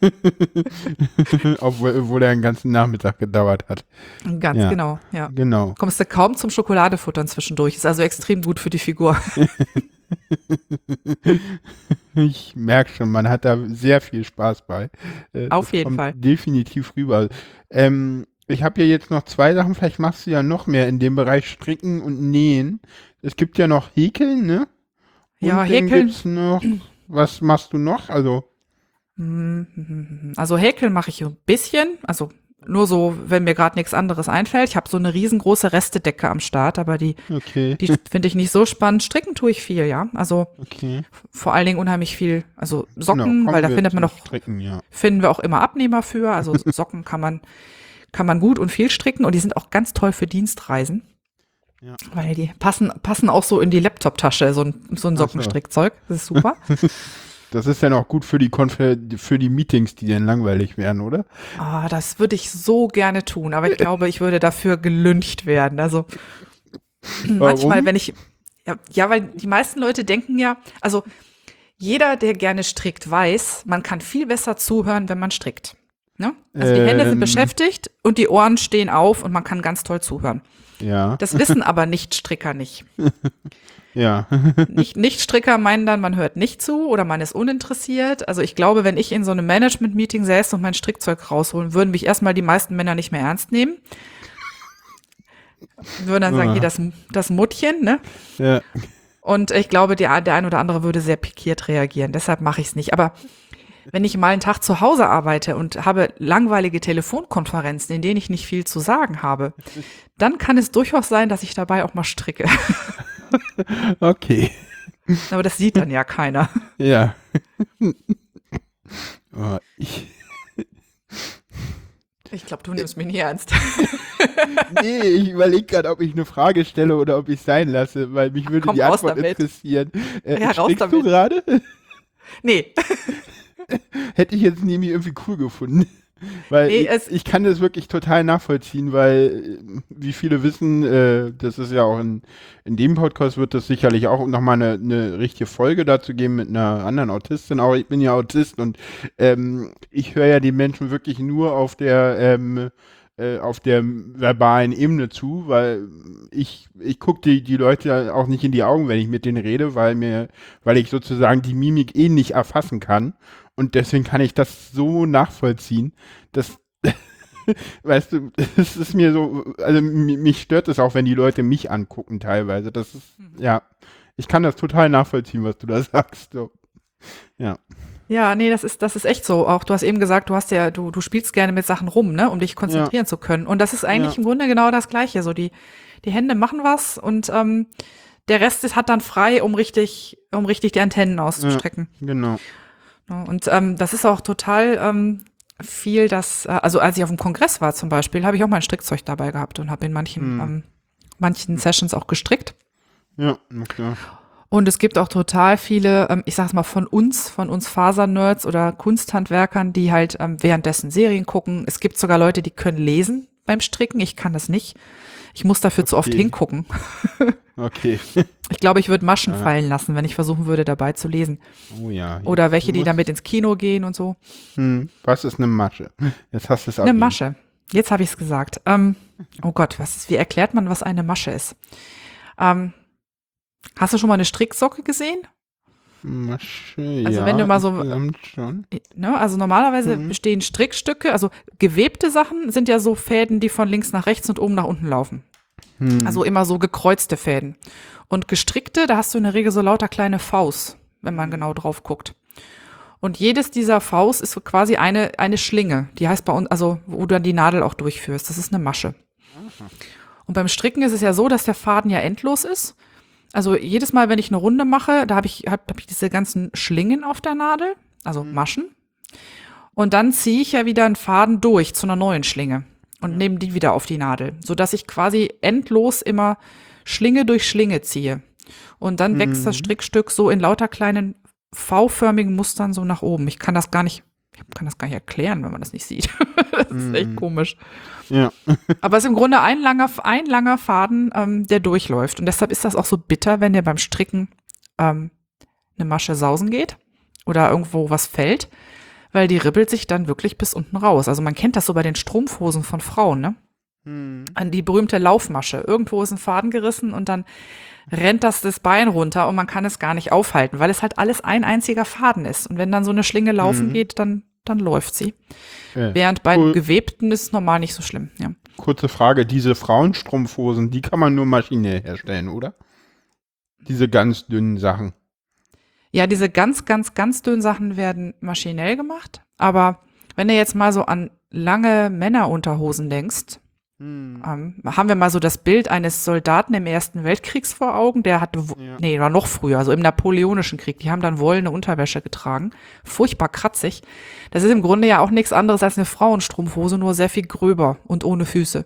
[LAUGHS] Obwohl, obwohl er einen ganzen Nachmittag gedauert hat. ganz Ja. genau, ja. Genau. Kommst du kaum zum Schokoladefuttern zwischendurch. Ist also extrem gut für die Figur. [LAUGHS] [LAUGHS] Ich merke schon, man hat da sehr viel Spaß bei. Äh, Auf jeden Fall. Definitiv rüber. Ähm, ich habe ja jetzt noch zwei Sachen, vielleicht machst du ja noch mehr in dem Bereich Stricken und Nähen. Es gibt ja noch Häkeln, ne? Und Ja, Häkeln. gibt's noch, was machst du noch? Also, Also häkeln mache ich ein bisschen, also nur so, wenn mir gerade nichts anderes einfällt. Ich habe so eine riesengroße Restedecke am Start, aber die, okay, die [LAUGHS] finde ich nicht so spannend. Stricken tue ich viel, ja. Also okay. vor allen Dingen unheimlich viel, also Socken, Genau, weil da findet man doch, Stricken, ja. finden wir auch immer Abnehmer für. Also [LAUGHS] Socken kann man, kann man gut und viel stricken und die sind auch ganz toll für Dienstreisen. Ja. Weil die passen, passen auch so in die Laptop-Tasche, so ein, so ein. Sockenstrickzeug. Das ist super. [LAUGHS] Das ist dann auch gut für die Konfer für die Meetings, die dann langweilig werden, oder? Ah, das würde ich so gerne tun, aber ich glaube, ich würde dafür gelüncht werden. Also manchmal, wenn ich ja, ja, weil die meisten Leute denken ja, also jeder, der gerne strickt, weiß, man kann viel besser zuhören, wenn man strickt. Ne? Also die Hände Ähm. sind beschäftigt und die Ohren stehen auf und man kann ganz toll zuhören. Ja, Das wissen aber Nicht-Stricker nicht. [LAUGHS] ja. [LAUGHS] Nicht- Nicht-Stricker meinen dann, man hört nicht zu oder man ist uninteressiert. Also ich glaube, wenn ich in so einem Management-Meeting säße und mein Strickzeug rausholen, würden mich erstmal die meisten Männer nicht mehr ernst nehmen. Würden dann sagen, Ah. hier das, das Muttchen, ne? ja. Und ich glaube, der, der ein oder andere würde sehr pikiert reagieren. Deshalb mache ich es nicht. Aber wenn ich mal einen Tag zu Hause arbeite und habe langweilige Telefonkonferenzen, in denen ich nicht viel zu sagen habe, dann kann es durchaus sein, dass ich dabei auch mal stricke. [LAUGHS] [LAUGHS] Okay. Aber das sieht dann ja keiner. [LAUGHS] Ja. [LAUGHS] oh, ich, Ich glaube, du nimmst mich nie ernst. nee, ich überlege gerade, ob ich eine Frage stelle oder ob ich sein lasse, weil mich würde komm, die Antwort damit. interessieren. Äh, Ja, raus strickst du damit. gerade? Nee, Hätte ich jetzt nämlich irgendwie cool gefunden. Weil Nee, ich, ich kann das wirklich total nachvollziehen, weil, äh, wie viele wissen, äh, das ist ja auch in, in dem Podcast wird das sicherlich auch nochmal eine, eine richtige Folge dazu geben mit einer anderen Autistin. Auch ich bin ja Autist und ähm, ich höre ja die Menschen wirklich nur auf der ähm, äh, auf der verbalen Ebene zu, weil ich, ich gucke die, die Leute auch nicht in die Augen, wenn ich mit denen rede, weil mir, weil ich sozusagen die Mimik eh nicht erfassen kann. Und deswegen kann ich das so nachvollziehen, dass, [LAUGHS] weißt du, es ist mir so, also mi- mich stört es auch, wenn die Leute mich angucken teilweise. Das ist, ja, ich kann das total nachvollziehen, was du da [LAUGHS] sagst. So. Ja. ja, nee, das ist, das ist echt so. Auch du hast eben gesagt, du hast ja, du, du spielst gerne mit Sachen rum, ne, um dich konzentrieren zu können. Und das ist eigentlich Ja. im Grunde genau das Gleiche. So die, die Hände machen was und ähm, der Rest ist, hat dann frei, um richtig, um richtig die Antennen auszustrecken. Genau. Ja, Und ähm, das ist auch total ähm, viel, dass, äh, also als ich auf dem Kongress war zum Beispiel, habe ich auch mein Strickzeug dabei gehabt und habe in manchen, Hm. ähm, manchen Sessions auch gestrickt. Ja, na klar. Und es gibt auch total viele, ähm, ich sag's mal, von uns, von uns Fasernerds oder Kunsthandwerkern, die halt ähm, währenddessen Serien gucken. Es gibt sogar Leute, die können lesen beim Stricken. Ich kann das nicht. Ich muss dafür zu oft Okay. hingucken. [LAUGHS] Okay. Ich glaube, ich würde Maschen Ja. fallen lassen, wenn ich versuchen würde, dabei zu lesen. Oh ja. Oder welche, die damit ins Kino gehen und so. Hm, was ist eine Masche? Jetzt hast du es auch. Eine Masche. Jetzt habe ich es gesagt. Ähm, oh Gott, was ist, wie erklärt man, was eine Masche ist? Ähm, hast du schon mal eine Stricksocke gesehen? Masche, Also ja, wenn du mal so-. Ne? Also normalerweise Mhm. bestehen Strickstücke, also gewebte Sachen sind ja so Fäden, die von links nach rechts und oben nach unten laufen. Hm. Also immer so gekreuzte Fäden. Und gestrickte, da hast du in der Regel so lauter kleine Vs, wenn man genau drauf guckt. Und jedes dieser Vs ist so quasi eine, eine Schlinge. Die heißt bei uns, also wo du dann die Nadel auch durchführst. Das ist eine Masche. Und beim Stricken ist es ja so, dass der Faden ja endlos ist. Also jedes Mal, wenn ich eine Runde mache, da habe ich, hab, hab ich diese ganzen Schlingen auf der Nadel, also Maschen. Und dann ziehe ich ja wieder einen Faden durch zu einer neuen Schlinge und nehme die wieder auf die Nadel, sodass ich quasi endlos immer Schlinge durch Schlinge ziehe. Und dann wächst das Strickstück so in lauter kleinen V-förmigen Mustern so nach oben. Ich kann das gar nicht, ich kann das gar nicht erklären, wenn man das nicht sieht. [LAUGHS] das ist echt komisch. Ja. [LAUGHS] Aber es ist im Grunde ein langer, ein langer Faden, ähm, der durchläuft. Und deshalb ist das auch so bitter, wenn dir beim Stricken ähm, eine Masche sausen geht oder irgendwo was fällt, weil die ribbelt sich dann wirklich bis unten raus. Also man kennt das so bei den Strumpfhosen von Frauen, ne? Hm. An die berühmte Laufmasche. Irgendwo ist ein Faden gerissen und dann rennt das das Bein runter und man kann es gar nicht aufhalten, weil es halt alles ein einziger Faden ist. Und wenn dann so eine Schlinge laufen Mhm. geht, dann, dann läuft sie. Äh, Während bei cool. gewebten ist es normal nicht so schlimm. Ja. Kurze Frage, diese Frauenstrumpfhosen, die kann man nur maschinell herstellen, oder? Diese ganz dünnen Sachen. Ja, diese ganz, ganz, ganz dünnen Sachen werden maschinell gemacht. Aber wenn du jetzt mal so an lange Männerunterhosen denkst, Hm. ähm, haben wir mal so das Bild eines Soldaten im Ersten Weltkriegs vor Augen, der hatte, Ja. nee, war noch früher, also im Napoleonischen Krieg, die haben dann wollene Unterwäsche getragen. Furchtbar kratzig. Das ist im Grunde ja auch nichts anderes als eine Frauenstrumpfhose, nur sehr viel gröber und ohne Füße.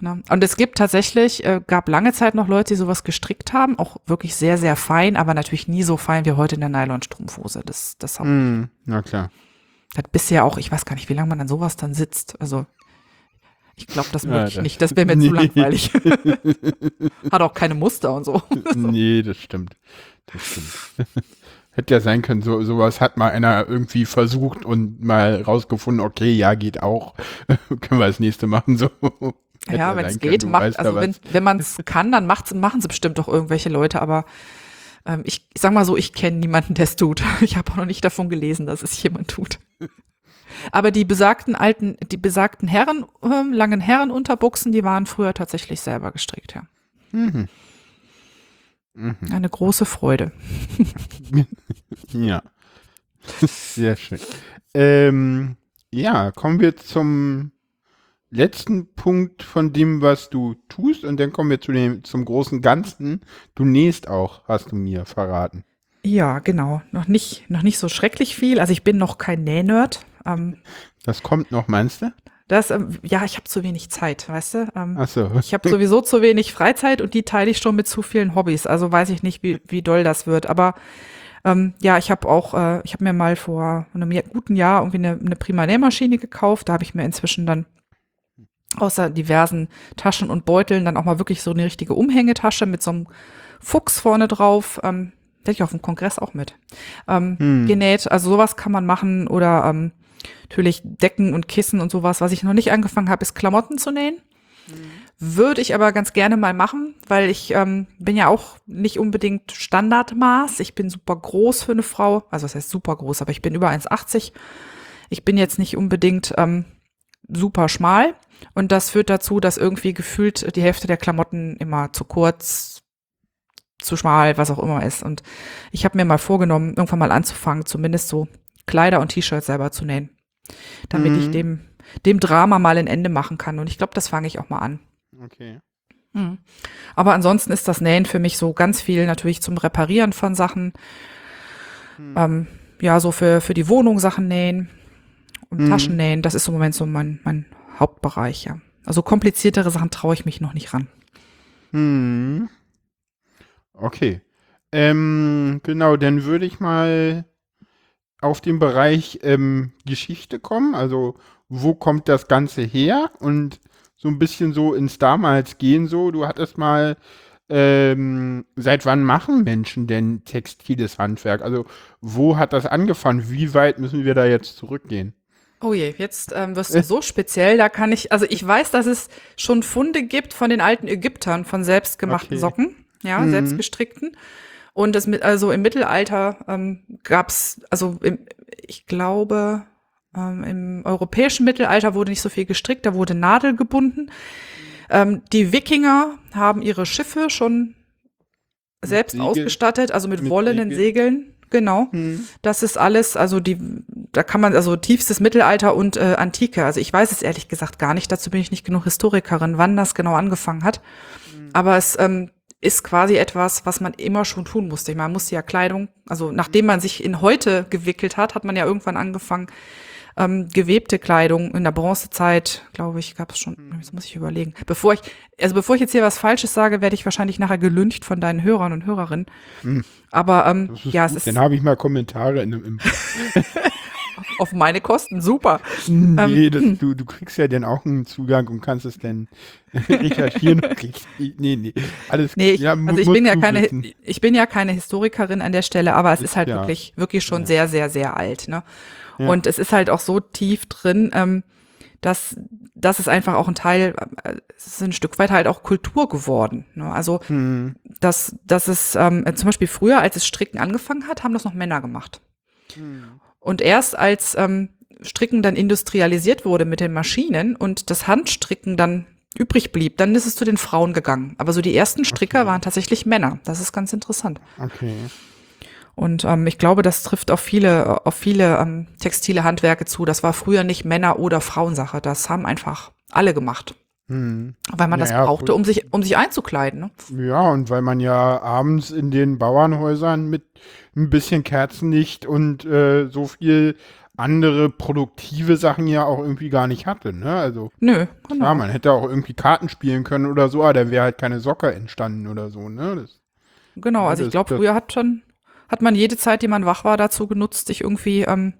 Ne? Und es gibt tatsächlich, äh, gab lange Zeit noch Leute, die sowas gestrickt haben, auch wirklich sehr, sehr fein, aber natürlich nie so fein wie heute in der Nylonstrumpfhose. Das, das hat, Hm. Na klar. hat bisher auch, ich weiß gar nicht, wie lange man an sowas dann sitzt. Also ich glaube, das Ja, möchte ich das- nicht. Das wäre mir [LAUGHS] Nee. zu langweilig. [LAUGHS] hat auch keine Muster und so. [LAUGHS] nee, das stimmt. Das stimmt. Hätte ja sein können, so, sowas hat mal einer irgendwie versucht und mal rausgefunden, okay, ja, geht auch. Können wir das nächste machen, so. Hätte ja, wenn es können, geht, du macht, ja also wenn, wenn man es kann, dann machen sie bestimmt doch irgendwelche Leute, aber ähm, ich, ich sag mal so, ich kenne niemanden, der es tut. Ich habe auch noch nicht davon gelesen, dass es jemand tut. Aber die besagten alten, die besagten Herren, ähm, langen Herrenunterbuchsen, die waren früher tatsächlich selber gestrickt, ja. Mhm. Mhm. Eine große Freude. Ja. Sehr schön. Ähm, ja, kommen wir zum letzten Punkt von dem, was du tust, und dann kommen wir zu dem, zum großen Ganzen. Du nähst auch, hast du mir verraten. Ja, genau. Noch nicht, noch nicht so schrecklich viel. Also ich bin noch kein Nähnerd. Ähm, Das kommt noch, meinst du? das, ähm, ja, ich habe zu wenig Zeit, weißt du? Ähm, Ach so. Ich habe sowieso zu wenig Freizeit und die teile ich schon mit zu vielen Hobbys. Also weiß ich nicht, wie, wie doll das wird. Aber ähm, ja, ich habe auch, äh, ich habe mir mal vor einem guten Jahr irgendwie eine, eine prima Nähmaschine gekauft. Da habe ich mir inzwischen dann außer diversen Taschen und Beuteln dann auch mal wirklich so eine richtige Umhängetasche mit so einem Fuchs vorne drauf. Ähm, hätte ich auf dem Kongress auch mit. Ähm, Hm. Genäht, also sowas kann man machen oder ähm, natürlich Decken und Kissen und sowas. Was ich noch nicht angefangen habe, ist Klamotten zu nähen. Würde ich aber ganz gerne mal machen, weil ich ähm, bin ja auch nicht unbedingt Standardmaß. Ich bin super groß für eine Frau. Also das heißt super groß, aber ich bin über 1,80. Ich bin jetzt nicht unbedingt ähm, super schmal. Und das führt dazu, dass irgendwie gefühlt die Hälfte der Klamotten immer zu kurz, zu schmal, was auch immer ist. Und ich habe mir mal vorgenommen, irgendwann mal anzufangen, zumindest so Kleider und T-Shirts selber zu nähen. Damit Mhm. ich dem, dem Drama mal ein Ende machen kann. Und ich glaube, das fange ich auch mal an. Okay. Mhm. Aber ansonsten ist das Nähen für mich so ganz viel natürlich zum Reparieren von Sachen. Ähm, ja, so für, für die Wohnung Sachen nähen und Mhm. Taschen nähen. Das ist im Moment so mein, mein Hauptbereich, ja. Also kompliziertere Sachen traue ich mich noch nicht ran. Hm. Okay. Ähm, genau, dann würde ich mal auf den Bereich ähm, Geschichte kommen. Also, wo kommt das Ganze her? Und so ein bisschen so ins Damals gehen so. Du hattest mal, ähm, seit wann machen Menschen denn textiles Handwerk? Also, wo hat das angefangen? Wie weit müssen wir da jetzt zurückgehen? Oh je, jetzt ähm, wirst du so speziell. Da kann ich, also ich weiß, dass es schon Funde gibt von den alten Ägyptern von selbstgemachten Okay. Socken, ja, Mhm. selbstgestrickten. Und das mit, also im Mittelalter ähm, gab es, also im, ich glaube, ähm, im europäischen Mittelalter wurde nicht so viel gestrickt, da wurde Nadel gebunden. Ähm, die Wikinger haben ihre Schiffe schon selbst Segel. ausgestattet, also mit, Mit wollenen Segel. Segeln. Genau. Das ist alles, also die, da kann man, also tiefstes Mittelalter und äh, Antike. Also ich weiß es ehrlich gesagt gar nicht, dazu bin ich nicht genug Historikerin, wann das genau angefangen hat. Aber es ähm, ist quasi etwas, was man immer schon tun musste. Man musste ja Kleidung, also nachdem man sich in heute gewickelt hat, hat man ja irgendwann angefangen, ähm, gewebte Kleidung in der Bronzezeit, glaube ich, gab es schon. Das muss ich überlegen. Bevor ich, also bevor ich jetzt hier was Falsches sage, werde ich wahrscheinlich nachher gelüncht von deinen Hörern und Hörerinnen. Aber ähm, ja, gut. es ist Dann habe ich mal Kommentare in, im [LAUGHS] auf meine Kosten super. Nee, das, du, du kriegst ja dann auch einen Zugang und kannst es dann [LAUGHS] recherchieren. nee, nee, alles Nee, ich, ja, also ich bin ja keine, wissen. ich bin ja keine Historikerin an der Stelle, aber es ist halt Ja. wirklich, wirklich schon sehr, sehr, sehr alt, ne? Ja. Und es ist halt auch so tief drin, ähm, dass das ist einfach auch ein Teil, äh, es ist ein Stück weit halt auch Kultur geworden. Ne? Also Hm, dass das ist ähm, zum Beispiel früher, als es Stricken angefangen hat, haben das noch Männer gemacht. Und erst als ähm, Stricken dann industrialisiert wurde mit den Maschinen und das Handstricken dann übrig blieb, dann ist es zu den Frauen gegangen. Aber so die ersten Stricker waren tatsächlich Männer. Das ist ganz interessant. okay. Und ähm, ich glaube, das trifft auf viele, auf viele ähm, textile Handwerke zu. Das war früher nicht Männer- oder Frauensache. Das haben einfach alle gemacht. Hm. Weil man das Ja, ja, brauchte, um sich, um sich einzukleiden. Ne? Ja, und weil man ja abends in den Bauernhäusern mit ein bisschen Kerzenlicht und äh, so viel andere produktive Sachen ja auch irgendwie gar nicht hatte, ne? Also Nö, genau. ja, man hätte auch irgendwie Karten spielen können oder so, aber dann wäre halt keine Socke entstanden oder so, ne? Das, Genau, also ich das- glaube, das- früher hat schon, hat man jede Zeit, die man wach war, dazu genutzt, sich irgendwie, ähm,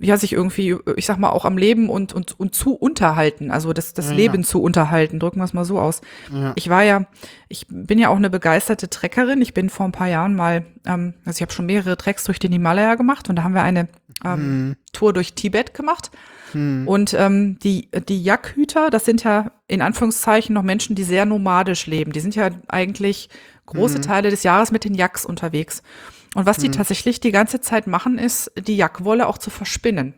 ja, sich irgendwie, ich sag mal, auch am Leben und, und, und zu unterhalten, also das, das Ja. Leben zu unterhalten, drücken wir es mal so aus. ja. Ich war ja, ich bin ja auch eine begeisterte Trekkerin. Ich bin vor ein paar Jahren mal, ähm, also ich habe schon mehrere Treks durch den Himalaya gemacht und da haben wir eine ähm, Hm, Tour durch Tibet gemacht. hm, Und ähm, die, die Jackhüter, das sind ja in Anführungszeichen noch Menschen, die sehr nomadisch leben. Die sind ja eigentlich große Teile des Jahres mit den Jacks unterwegs. Und was die tatsächlich die ganze Zeit machen, ist, die Jackwolle auch zu verspinnen.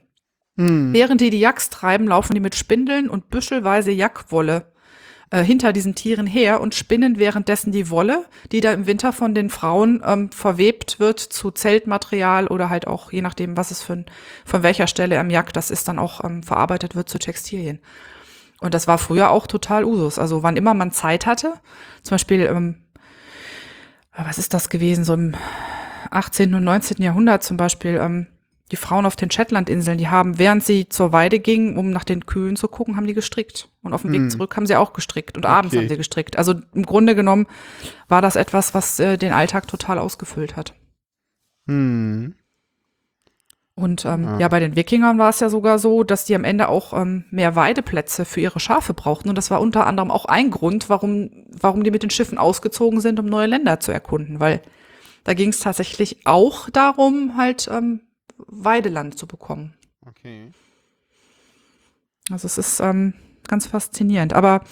hm. Während die die Jacks treiben, laufen die mit Spindeln und büschelweise Jackwolle äh, hinter diesen Tieren her und spinnen währenddessen die Wolle, die da im Winter von den Frauen ähm, verwebt wird zu Zeltmaterial oder halt auch, je nachdem, was es für ein, von welcher Stelle am Jack das ist, dann auch ähm, verarbeitet wird zu Textilien. Und das war früher auch total Usus. Also wann immer man Zeit hatte, zum Beispiel, ähm, was ist das gewesen, so im 18. und 19. Jahrhundert zum Beispiel, ähm, die Frauen auf den Shetlandinseln, die haben, während sie zur Weide gingen, um nach den Kühen zu gucken, haben die gestrickt. Und auf dem Weg zurück haben sie auch gestrickt. Und abends Okay. haben sie gestrickt. Also im Grunde genommen war das etwas, was äh, den Alltag total ausgefüllt hat. Hm. Und ähm, Ja. ja. bei den Wikingern war es ja sogar so, dass die am Ende auch ähm, mehr Weideplätze für ihre Schafe brauchten. Und das war unter anderem auch ein Grund, warum, warum die mit den Schiffen ausgezogen sind, um neue Länder zu erkunden. Weil da ging es tatsächlich auch darum, halt ähm, Weideland zu bekommen. Okay. Also es ist ähm, ganz faszinierend. Aber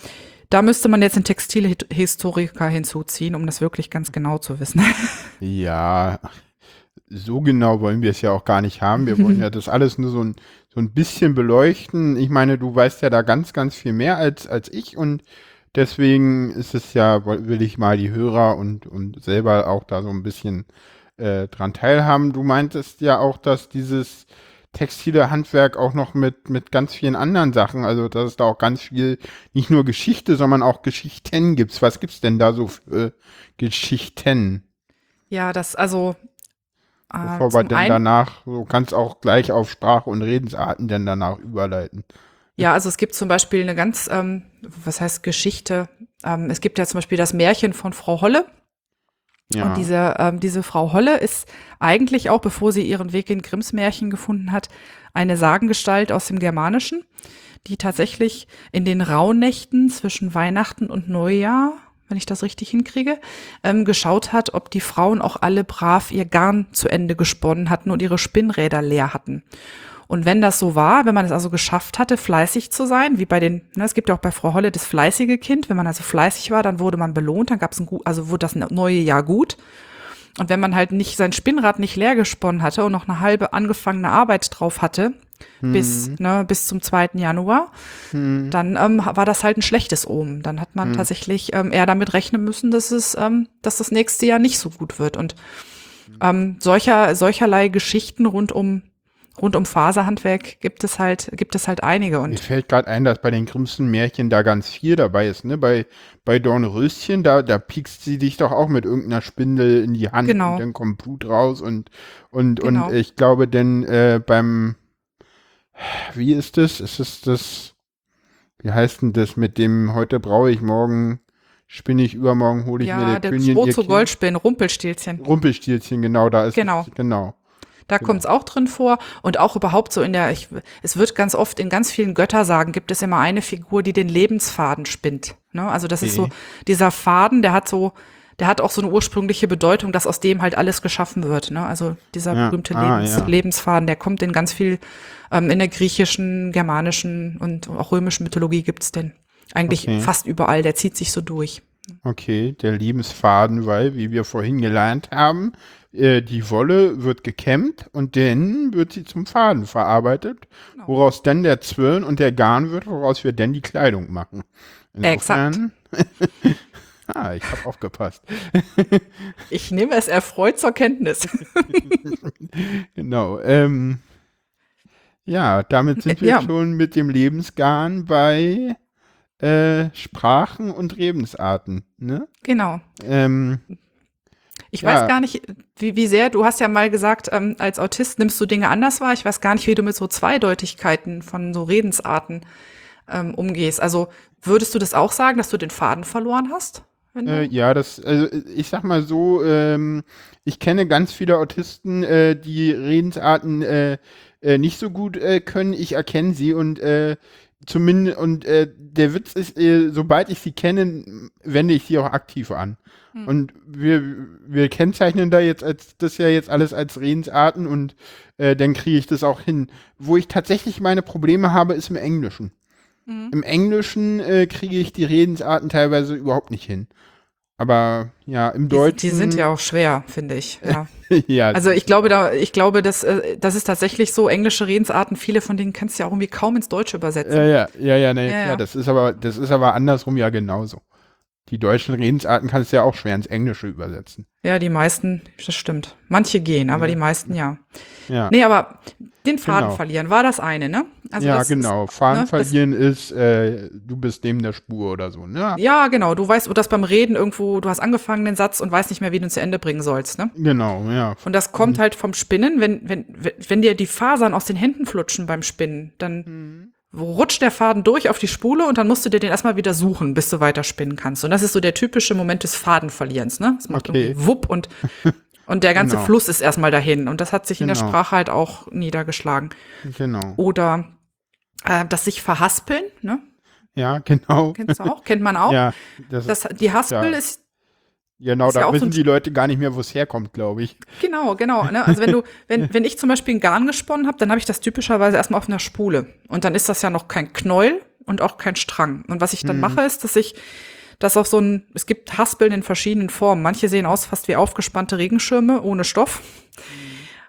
da müsste man jetzt einen Textilhistoriker hinzuziehen, um das wirklich ganz genau zu wissen. [LAUGHS] Ja, so genau wollen wir es ja auch gar nicht haben. Wir wollen ja [LAUGHS] das alles nur so ein, so ein bisschen beleuchten. Ich meine, du weißt ja da ganz, ganz viel mehr als, als ich und deswegen ist es ja, will ich mal die Hörer und, und selber auch da so ein bisschen äh, dran teilhaben. Du meintest ja auch, dass dieses textile Handwerk auch noch mit, mit ganz vielen anderen Sachen, also dass es da auch ganz viel, nicht nur Geschichte, sondern auch Geschichten gibt's. Was gibt's denn da so für Geschichten? ja, das also äh, Bevor wir einen- danach, du kannst auch gleich auf Sprache und Redensarten dann danach überleiten. Ja, also es gibt zum Beispiel eine ganz, ähm, was heißt Geschichte? Ähm, es gibt ja zum Beispiel das Märchen von Frau Holle. Ja. Und diese, ähm, diese Frau Holle ist eigentlich auch, bevor sie ihren Weg in Grimms Märchen gefunden hat, eine Sagengestalt aus dem Germanischen, die tatsächlich in den Rauhnächten zwischen Weihnachten und Neujahr, wenn ich das richtig hinkriege, ähm, geschaut hat, ob die Frauen auch alle brav ihr Garn zu Ende gesponnen hatten und ihre Spinnräder leer hatten. Und wenn das so war, wenn man es also geschafft hatte, fleißig zu sein, wie bei den, ne, es gibt ja auch bei Frau Holle das fleißige Kind, wenn man also fleißig war, dann wurde man belohnt, dann gab es ein gut, also wurde das neue Jahr gut. Und wenn man halt nicht sein Spinnrad nicht leer gesponnen hatte und noch eine halbe angefangene Arbeit drauf hatte, hm. bis, ne, bis zum 2. Januar, hm. dann ähm, war das halt ein schlechtes Omen. Dann hat man hm. tatsächlich ähm, eher damit rechnen müssen, dass es, ähm, dass das nächste Jahr nicht so gut wird. Und ähm, solcher, solcherlei Geschichten rund um rund um Faserhandwerk gibt es halt, gibt es halt einige. Und Mir fällt gerade ein, dass bei den Grimmsten Märchen da ganz viel dabei ist, ne? Bei, bei Dornröschen, da, da piekst sie dich doch auch mit irgendeiner Spindel in die Hand genau. und dann kommt Blut raus und, und, genau. und ich glaube denn äh, beim, wie ist das? Ist es das, wie heißt denn das mit dem, heute brauche ich morgen spinne ich übermorgen, hole ich ja, mir der, der Königin. Ja, der Goldspinnen, Rumpelstilzchen. Rumpelstilzchen, genau, da ist genau. Es, genau. Da genau. kommt es auch drin vor und auch überhaupt so in der, ich, es wird ganz oft in ganz vielen Göttersagen gibt es immer eine Figur, die den Lebensfaden spinnt. Ne? Also das okay. ist so dieser Faden, der hat so, der hat auch so eine ursprüngliche Bedeutung, dass aus dem halt alles geschaffen wird. Ne? Also dieser ja. berühmte ah, Lebens, ja. Lebensfaden, der kommt in ganz viel ähm, in der griechischen, germanischen und auch römischen Mythologie gibt's den. Eigentlich okay. fast überall, der zieht sich so durch. Okay, der Lebensfaden, weil, wie wir vorhin gelernt haben, äh, die Wolle wird gekämmt und dann wird sie zum Faden verarbeitet, genau. woraus dann der Zwirn und der Garn wird, woraus wir dann die Kleidung machen. Insofern, Exakt. [LAUGHS] ah, ich habe aufgepasst. [LAUGHS] ich nehme es erfreut zur Kenntnis. [LAUGHS] genau. Ähm, ja, damit sind wir ja. schon mit dem Lebensgarn bei äh, Sprachen und Lebensarten. Ne? Genau. Ähm, ich ja. weiß gar nicht, wie, wie sehr, du hast ja mal gesagt, ähm, als Autist nimmst du Dinge anders wahr. Ich weiß gar nicht, wie du mit so Zweideutigkeiten von so Redensarten ähm, umgehst. Also würdest du das auch sagen, dass du den Faden verloren hast? Äh, ja, das, also ich sag mal so, ähm, ich kenne ganz viele Autisten, äh, die Redensarten äh, äh nicht so gut äh, können. Ich erkenne sie und äh, zumindest, und äh, der Witz ist, äh, sobald ich sie kenne, wende ich sie auch aktiv an. Hm. Und wir, wir kennzeichnen da jetzt als das ja jetzt alles als Redensarten und äh, dann kriege ich das auch hin. Wo ich tatsächlich meine Probleme habe, ist im Englischen. Mhm. Im Englischen äh, kriege ich die Redensarten teilweise überhaupt nicht hin. Aber ja, im Deutschen. Die, sind ja auch schwer, finde ich. Ja. [LAUGHS] ja. Also ich glaube, da, ich glaube, dass äh, das ist tatsächlich so englische Redensarten. Viele von denen kannst du ja auch irgendwie kaum ins Deutsche übersetzen. Ja, ja, ja, ja, nee, ja, ja. das ist aber, das ist aber andersrum ja genauso. Die deutschen Redensarten kannst du ja auch schwer ins Englische übersetzen. Ja, die meisten, das stimmt. Manche gehen, aber die meisten ja. Ja. Nee, aber den Faden genau. verlieren war das eine, ne? Also ja, genau. Ist, Faden ne, verlieren ist, äh, du bist neben der Spur oder so, ne? Ja, genau. Du weißt, du das beim Reden irgendwo, du hast angefangen den Satz und weißt nicht mehr, wie du ihn zu Ende bringen sollst, ne? Genau, ja. Und das kommt mhm. halt vom Spinnen, wenn, wenn, wenn dir die Fasern aus den Händen flutschen beim Spinnen, dann mhm rutscht der Faden durch auf die Spule und dann musst du dir den erstmal wieder suchen, bis du weiterspinnen kannst. Und das ist so der typische Moment des Fadenverlierens, ne? Das macht okay. irgendwie wupp und, [LAUGHS] und der ganze genau. Fluss ist erstmal dahin. Und das hat sich genau. in der genau. Sprache halt auch niedergeschlagen. Genau. Oder äh, das sich verhaspeln, ne? Ja, genau. Kennst du auch? Kennt man auch? [LAUGHS] Ja. Das, das die Haspel ja. ist Genau, da ja wissen so die Leute gar nicht mehr, wo es herkommt, glaube ich. Genau, genau. Ne? Also wenn du, [LAUGHS] wenn, wenn ich zum Beispiel ein Garn gesponnen habe, dann habe ich das typischerweise erstmal auf einer Spule. Und dann ist das ja noch kein Knäuel und auch kein Strang. Und was ich dann hm. mache, ist, dass ich das auf so ein, es gibt Haspeln in verschiedenen Formen. Manche sehen aus fast wie aufgespannte Regenschirme ohne Stoff.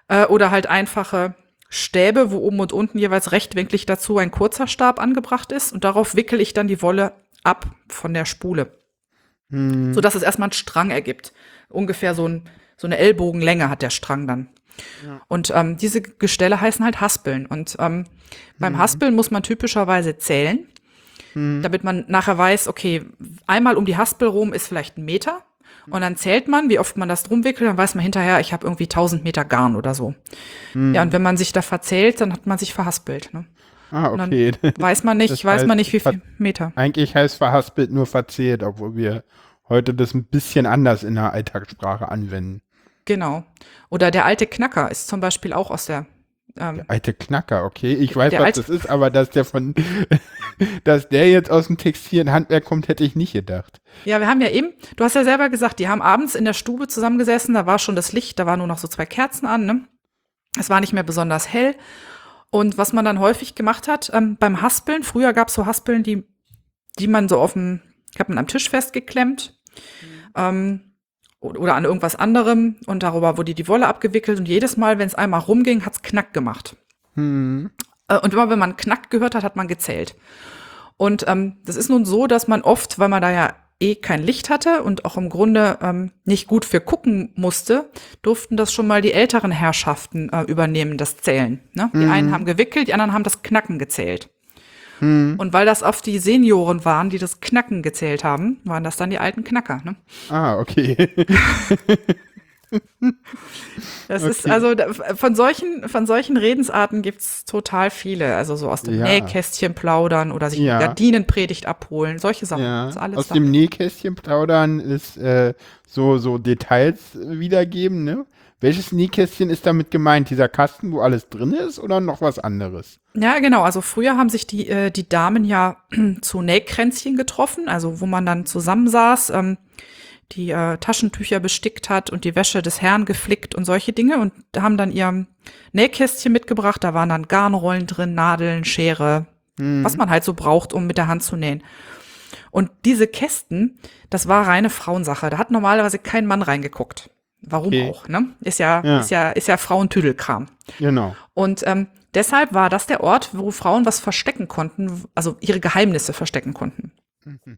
Äh, oder halt einfache Stäbe, wo oben und unten jeweils rechtwinklig dazu ein kurzer Stab angebracht ist. Und darauf wickel ich dann die Wolle ab von der Spule. Hm. So dass es erstmal einen Strang ergibt. Ungefähr so, ein, so eine Ellbogenlänge hat der Strang dann. Ja. Und ähm, diese Gestelle heißen halt Haspeln. Und ähm, beim mhm. Haspeln muss man typischerweise zählen, mhm. damit man nachher weiß, okay, einmal um die Haspel rum ist vielleicht ein Meter. Und dann zählt man, wie oft man das drum wickelt, dann weiß man hinterher, ich habe irgendwie 1000 Meter Garn oder so. Mhm. Ja, und wenn man sich da verzählt, dann hat man sich verhaspelt. Ne? Ah, okay. [LAUGHS] weiß man nicht, das weiß heißt, man nicht, wie viel Meter. Eigentlich heißt verhaspelt nur verzählt, obwohl wir heute das ein bisschen anders in der Alltagssprache anwenden. Genau. Oder der alte Knacker ist zum Beispiel auch aus der. Ähm, der alte Knacker, okay. Ich weiß, was das ist, aber dass der von, [LAUGHS] dass der jetzt aus dem Textil- und Handwerk kommt, hätte ich nicht gedacht. Ja, wir haben ja eben, du hast ja selber gesagt, die haben abends in der Stube zusammengesessen, da war schon das Licht, da waren nur noch so zwei Kerzen an, ne? Es war nicht mehr besonders hell. Und was man dann häufig gemacht hat, ähm, beim Haspeln, früher gab es so Haspeln, die, die man so auf dem, hat man am Tisch festgeklemmt. Ähm, oder an irgendwas anderem und darüber wurde die Wolle abgewickelt und jedes Mal, wenn es einmal rumging, hat's Knack gemacht. Hm. Äh, Und immer wenn man Knack gehört hat, hat man gezählt. Und ähm, das ist nun so, dass man oft, weil man da ja eh kein Licht hatte und auch im Grunde ähm, nicht gut für gucken musste, durften das schon mal die älteren Herrschaften äh, übernehmen, das Zählen. Ne? Die einen haben gewickelt, die anderen haben das Knacken gezählt. Und weil das oft die Senioren waren, die das Knacken gezählt haben, waren das dann die alten Knacker. Ne? Ah, okay. [LAUGHS] Das ist Okay. also da- von solchen von solchen Redensarten gibt's total viele. Also so aus dem Ja. Nähkästchen plaudern oder sich Ja. Gardinenpredigt abholen, solche Sachen. Ja, ist alles aus da. dem Nähkästchen plaudern ist äh, so, so Details wiedergeben, ne? Welches Nähkästchen ist damit gemeint? Dieser Kasten, wo alles drin ist oder noch was anderes? Ja, genau. Also früher haben sich die, äh, die Damen ja [CLEARS THROAT] zu Nähkränzchen getroffen, also wo man dann zusammensaß, ähm, die äh, Taschentücher bestickt hat und die Wäsche des Herrn geflickt und solche Dinge und haben dann ihr Nähkästchen mitgebracht. Da waren dann Garnrollen drin, Nadeln, Schere, was man halt so braucht, um mit der Hand zu nähen. Und diese Kästen, das war reine Frauensache. Da hat normalerweise kein Mann reingeguckt. Warum Okay. auch, ne? Ist ja, Ja. ist ja, ist ja Frauentüdelkram. Genau. Und ähm, deshalb war das der Ort, wo Frauen was verstecken konnten, also ihre Geheimnisse verstecken konnten.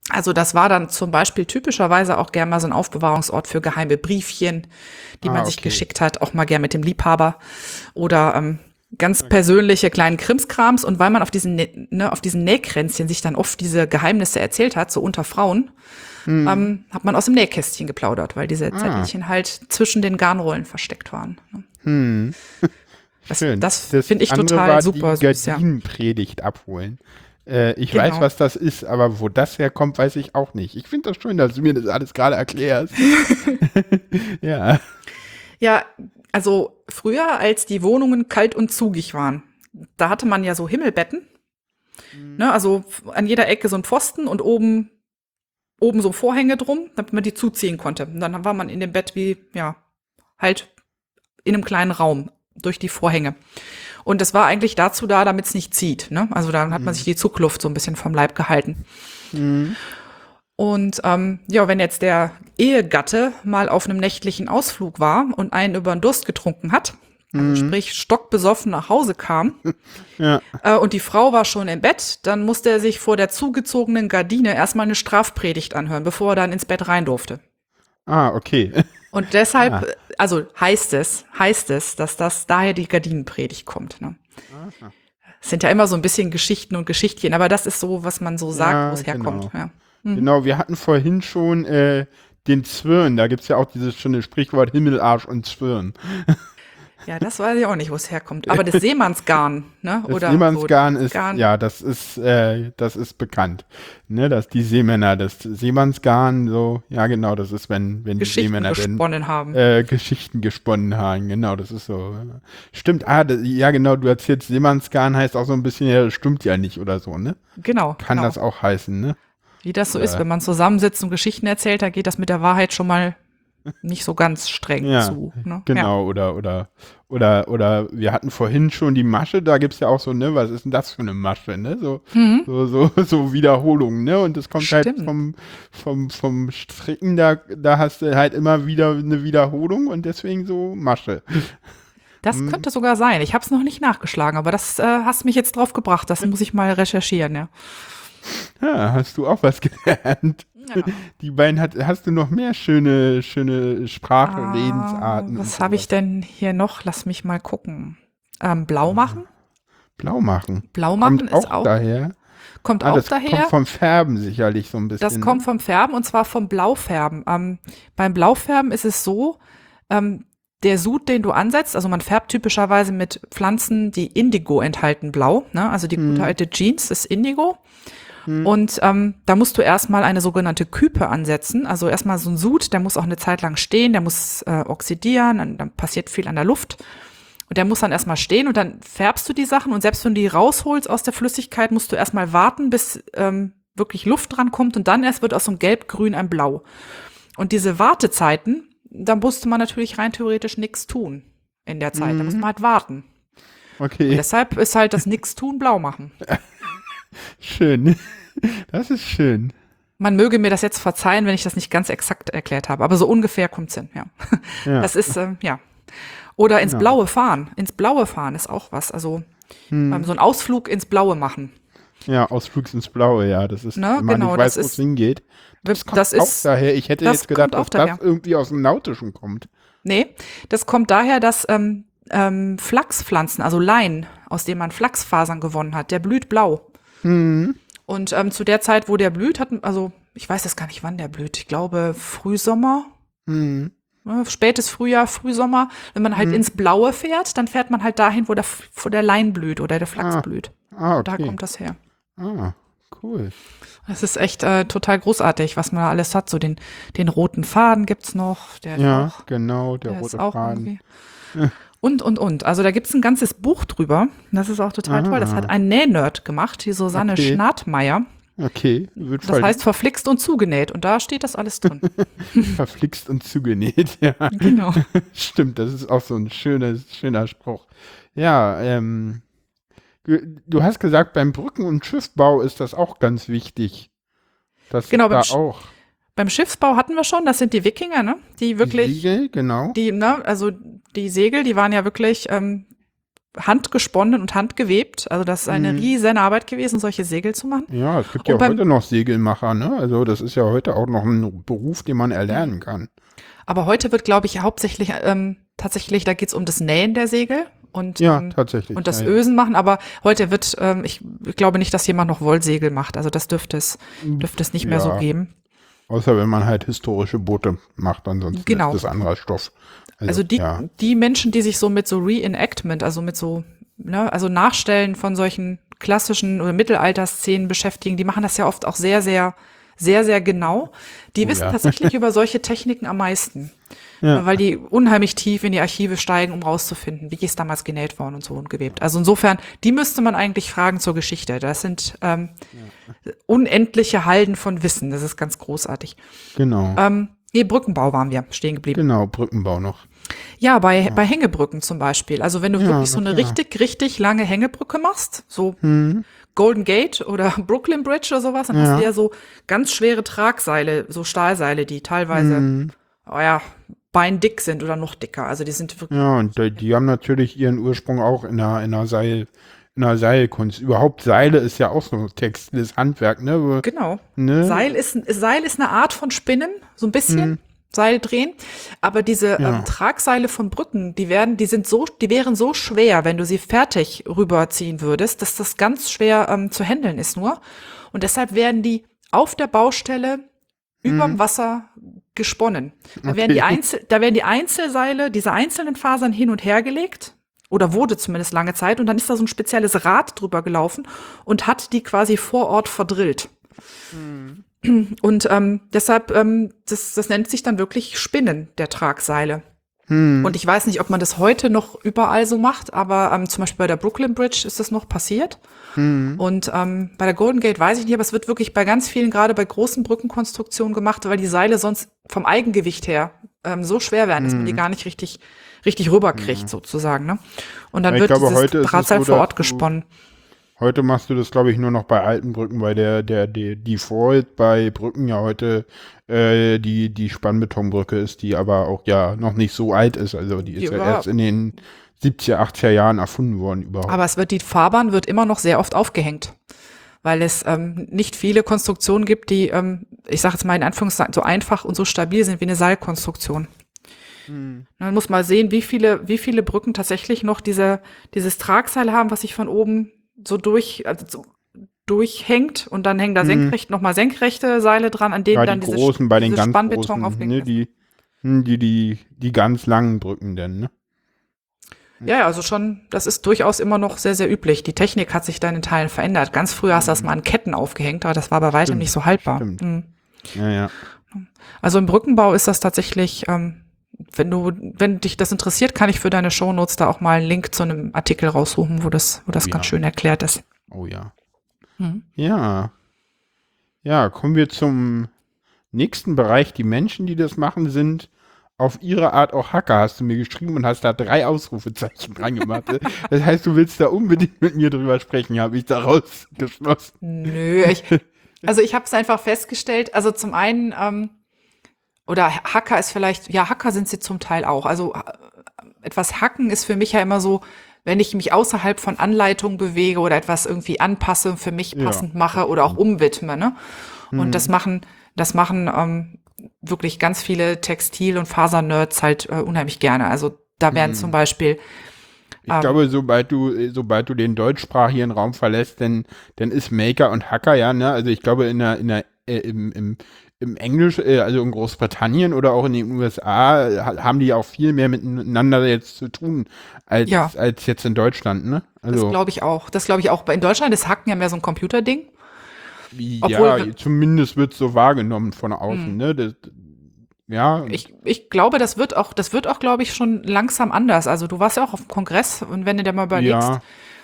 Also das war dann zum Beispiel typischerweise auch gern mal so ein Aufbewahrungsort für geheime Briefchen, die Ah, man sich okay. geschickt hat, auch mal gern mit dem Liebhaber oder ähm, ganz persönliche kleinen Krimskrams. Und weil man auf diesen, ne, auf diesen Nähkränzchen sich dann oft diese Geheimnisse erzählt hat, so unter Frauen, ähm, hat man aus dem Nähkästchen geplaudert, weil diese Zettelchen halt zwischen den Garnrollen versteckt waren. ne. Das, Schön. das finde ich total war super die süß, ja. Gardinenpredigt abholen. Äh, ich Genau. weiß, was das ist, aber wo das herkommt, weiß ich auch nicht. Ich finde das schön, dass du mir das alles gerade erklärst. [LAUGHS] ja. Ja, also früher, als die Wohnungen kalt und zugig waren, da hatte man ja so Himmelbetten. Ne, also an jeder Ecke so ein Pfosten und oben, oben so Vorhänge drum, damit man die zuziehen konnte. Und dann war man in dem Bett wie, ja, halt in einem kleinen Raum durch die Vorhänge. Und das war eigentlich dazu da, damit es nicht zieht. Ne? Also dann hat man sich die Zugluft so ein bisschen vom Leib gehalten. Und ähm, ja, wenn jetzt der Ehegatte mal auf einem nächtlichen Ausflug war und einen über den Durst getrunken hat, also sprich stockbesoffen nach Hause kam [LAUGHS] Ja. äh, und die Frau war schon im Bett, dann musste er sich vor der zugezogenen Gardine erstmal eine Strafpredigt anhören, bevor er dann ins Bett rein durfte. Ah, okay. [LAUGHS] Und deshalb, äh, also heißt es, heißt es, dass das daher die Gardinenpredigt kommt. Ne? Es sind ja immer so ein bisschen Geschichten und Geschichtchen, aber das ist so, was man so sagt, Ja, wo es herkommt. genau. Ja. Genau, wir hatten vorhin schon äh, den Zwirn. Da gibt es ja auch dieses schöne Sprichwort Himmelarsch und Zwirn. [LAUGHS] ja, das weiß ich auch nicht, wo es herkommt. Aber das [LAUGHS] Seemannsgarn, ne? Das Oder Seemannsgarn so, ist, Garn. ja, das ist, äh, das ist bekannt. Ne, dass die Seemänner, das Seemannsgarn, so, ja genau, das ist, wenn, wenn die Seemänner gesponnen haben. äh, Geschichten gesponnen haben, genau, das ist so. äh, Stimmt, ah, das, ja genau, du erzählst, Seemannsgarn heißt auch so ein bisschen, ja, das stimmt ja nicht oder so, ne? genau. Kann genau. das auch heißen, ne? Wie das so ist, wenn man zusammensitzt und Geschichten erzählt, da geht das mit der Wahrheit schon mal nicht so ganz streng Ja, zu. Ne? Genau, oder, oder, oder, oder wir hatten vorhin schon die Masche, da gibt's ja auch so, ne, was ist denn das für eine Masche, ne? So, so, so, [LAUGHS] so Wiederholungen, ne? Und das kommt halt Mhm. Stimmt. vom, vom, vom Stricken, da, da hast du halt immer wieder eine Wiederholung und deswegen so Masche. Das Mhm. könnte sogar sein. Ich habe es noch nicht nachgeschlagen, aber das äh, hast mich jetzt drauf gebracht. Das muss ich mal recherchieren, ja. Ja, hast du auch was [LAUGHS] gelernt. [LAUGHS] Die beiden hat, hast du noch mehr schöne, schöne Sprache, Redensarten. Ah, was habe ich denn hier noch? Lass mich mal gucken. Ähm, blau machen? Blau machen. Blau machen Kommt ist auch auch, daher. kommt Ah, auch das daher. kommt vom Färben sicherlich so ein bisschen. Das kommt vom Färben und zwar vom Blaufärben. Ähm, beim Blaufärben ist es so, ähm, der Sud, den du ansetzt, also man färbt typischerweise mit Pflanzen, die Indigo enthalten, blau. Ne? Also die Mhm. gute alte Jeans ist Indigo. Und ähm, da musst du erstmal eine sogenannte Küpe ansetzen. Also erstmal so ein Sud, der muss auch eine Zeit lang stehen, der muss äh, oxidieren, dann, dann passiert viel an der Luft. Und der muss dann erstmal stehen und dann färbst du die Sachen und selbst wenn du die rausholst aus der Flüssigkeit, musst du erstmal warten, bis ähm, wirklich Luft dran kommt und dann erst wird aus so einem Gelb-Grün ein Blau. Und diese Wartezeiten, da musste man natürlich rein theoretisch nichts tun in der Zeit. Da musste man halt warten. Okay. Deshalb ist halt das Nix-Tun blau machen. [LAUGHS] Schön. [LAUGHS] Das ist schön. Man möge mir das jetzt verzeihen, wenn ich das nicht ganz exakt erklärt habe, aber so ungefähr kommt's hin, ja. Ja. Das ist, ähm, ja. Oder ins Genau. Blaue fahren. Ins Blaue fahren ist auch was. Also Hm. ähm, so ein Ausflug ins Blaue machen. Ja, Ausflugs ins Blaue, ja. Das ist, Ne, wenn man genau, nicht weiß, das wo es hingeht. Das, kommt auch ist, daher. Ich hätte das jetzt gedacht, kommt auch dass das daher. irgendwie aus dem Nautischen kommt. nee, das kommt daher, dass ähm, ähm, Flachspflanzen, also Lein, aus dem man Flachsfasern gewonnen hat, der blüht blau. Hm. Und ähm, zu der Zeit, wo der blüht, hat, also ich weiß jetzt gar nicht, wann der blüht. Ich glaube Frühsommer, Hm. ne, spätes Frühjahr, Frühsommer. Wenn man Mhm. halt ins Blaue fährt, dann fährt man halt dahin, wo der, wo der Lein blüht oder der Flachs Ah, blüht. Ah, Da okay. kommt das her. Ah, cool. Das ist echt äh, total großartig, was man da alles hat. So den, den roten Faden gibt's noch. Der Ja, auch, genau, der, der rote ist auch Faden. [LAUGHS] Und, und, und. Also da gibt's ein ganzes Buch drüber. Das ist auch total toll. Das Ah. hat ein Nähnerd gemacht, die Susanne Okay. Schnattmeier. Okay, wird Das voll heißt verflixt und zugenäht. Und da steht das alles drin. [LAUGHS] verflixt und zugenäht. Ja, genau. [LAUGHS] stimmt, das ist auch so ein schöner, schöner Spruch. Ja, ähm, du- hast gesagt, beim Brücken- und Schiffbau ist das auch ganz wichtig. Das Genau, da auch. Beim Schiffsbau hatten wir schon, das sind die Wikinger, ne? Die wirklich, Die Siegel, genau. die, ne, also die Segel, die waren ja wirklich ähm, handgesponnen und handgewebt. Also das ist eine Mhm. riesen Arbeit gewesen, solche Segel zu machen. Ja, es gibt Und ja heute noch Segelmacher, ne? Also das ist ja heute auch noch ein Beruf, den man erlernen kann. Aber heute wird, glaube ich, hauptsächlich ähm, tatsächlich, da geht's um das Nähen der Segel und, Ja, ähm, tatsächlich. und das ja, ja. Ösen machen. Aber heute wird, ähm, ich, ich glaube nicht, dass jemand noch Wollsegel macht. Also das dürfte es, dürfte es nicht mehr so Ja. geben. Außer wenn man halt historische Boote macht, ansonsten Genau. ist das anderer Stoff. Also die, ja. die Menschen, die sich so mit so Reenactment, also mit so, ne, also Nachstellen von solchen klassischen oder Mittelalterszenen beschäftigen, die machen das ja oft auch sehr, sehr, sehr, sehr genau. Die Oh wissen ja. tatsächlich [LAUGHS] über solche Techniken am meisten. Ja. Weil die unheimlich tief in die Archive steigen, um rauszufinden, wie ist damals genäht worden und so und gewebt. Also insofern, die müsste man eigentlich fragen zur Geschichte. Das sind ähm, unendliche Halden von Wissen. Das ist ganz großartig. Genau. Ähm, nee, Brückenbau waren wir stehen geblieben. Genau, Brückenbau noch. Ja, bei, bei Hängebrücken zum Beispiel. Also wenn du Ja, wirklich so eine klar. richtig, richtig lange Hängebrücke machst, so Hm. Golden Gate oder [LAUGHS] Brooklyn Bridge oder sowas, dann Ja. hast du ja so ganz schwere Tragseile, so Stahlseile, die teilweise, Hm. oh ja, beindick sind oder noch dicker. Also die sind wirklich, Ja, und die, die haben natürlich ihren Ursprung auch in der, in der Seil, in Seilkunst. Überhaupt Seile ist ja auch so ein textiles Handwerk, ne? Genau. ne? Seil ist, Seil ist eine Art von Spinnen, so ein bisschen. Seil drehen, aber diese Mhm. Ja. ähm, Tragseile von Brücken, die werden, die sind so, die wären so schwer, wenn du sie fertig rüberziehen würdest, dass das ganz schwer ähm, zu handeln ist nur. Und deshalb werden die auf der Baustelle überm Wasser gesponnen. Da werden die Mhm. Okay. Einzel, da werden die Einzelseile, diese einzelnen Fasern hin und her gelegt oder wurde zumindest lange Zeit und dann ist da so ein spezielles Rad drüber gelaufen und hat die quasi vor Ort verdrillt. Und ähm, deshalb, ähm, das, das nennt sich dann wirklich Spinnen der Tragseile. Hm. Und ich weiß nicht, ob man das heute noch überall so macht, aber ähm, zum Beispiel bei der Brooklyn Bridge ist das noch passiert. Hm. Und ähm, bei der Golden Gate weiß ich nicht, aber es wird wirklich bei ganz vielen, gerade bei großen Brückenkonstruktionen gemacht, weil die Seile sonst vom Eigengewicht her ähm, so schwer werden, dass man die Hm. gar nicht richtig, richtig rüberkriegt, sozusagen. Ne? Und dann Ich wird glaube, dieses ist Drahtseil vor Ort gesponnen. Heute machst du das, glaube ich, nur noch bei alten Brücken, weil der, der, der Default bei Brücken ja heute äh, die, die Spannbetonbrücke ist, die aber auch ja noch nicht so alt ist. Also die ist Die ja war- erst in den 70er, 80er Jahren erfunden worden überhaupt. Aber es wird, die Fahrbahn wird immer noch sehr oft aufgehängt. Weil es ähm, nicht viele Konstruktionen gibt, die, ähm, ich sage jetzt mal in Anführungszeichen, so einfach und so stabil sind wie eine Seilkonstruktion. Man muss mal sehen, wie viele, wie viele Brücken tatsächlich noch diese, dieses Tragseil haben, was sich von oben so durch, also so durchhängt und dann hängen da senkrecht, nochmal senkrechte Seile dran, an denen ja, dann die diese, großen bei den diese ganz Spannbeton großen, ne, die, hm, die, die, die ganz langen Brücken denn, ne? Ja, also schon, das ist durchaus immer noch sehr, sehr üblich. Die Technik hat sich da in Teilen verändert. Ganz früher hast du das mal an Ketten aufgehängt, aber das war bei weitem Stimmt, nicht so haltbar. stimmt. Mhm. Ja, ja. Also im Brückenbau ist das tatsächlich, ähm, wenn du, wenn dich das interessiert, kann ich für deine Shownotes da auch mal einen Link zu einem Artikel raussuchen, wo das, wo das Oh ganz ja. schön erklärt ist. Oh ja. Mhm. Ja. Ja, kommen wir zum nächsten Bereich. Die Menschen, die das machen, sind auf ihre Art auch Hacker, hast du mir geschrieben und hast da drei Ausrufezeichen dran gemacht. das heißt, du willst da unbedingt mit mir drüber sprechen, habe ich daraus geschlossen. Nö, ich, also ich habe es einfach festgestellt, also zum einen, ähm, oder Hacker ist vielleicht, ja, Hacker sind sie zum Teil auch. Also äh, etwas hacken ist für mich ja immer so, wenn ich mich außerhalb von Anleitungen bewege oder etwas irgendwie anpasse, für mich passend ja. mache oder auch umwidme. Ne? Und mhm. das machen, das machen ähm, wirklich ganz viele Textil- und Fasernerds halt äh, unheimlich gerne. Also da werden mhm. zum Beispiel ich um, ähm, glaube, sobald du, sobald du den deutschsprachigen Raum verlässt, dann, dann ist Maker und Hacker, ja, ne? Also ich glaube, in der, in der, äh, im, im, im Englisch, äh, also in Großbritannien oder auch in den USA, äh, haben die auch viel mehr miteinander jetzt zu tun, als, ja. als jetzt in Deutschland, ne? Also, das glaube ich auch. Das glaube ich auch. In Deutschland ist Hacken ja mehr so ein Computerding. Ja, zumindest wird es so wahrgenommen von außen, mhm. ne? Das, ja. Ich, ich glaube, das wird auch, das wird auch, glaube ich, schon langsam anders. Also du warst ja auch auf dem Kongress und wenn du dir mal überlegst, ja.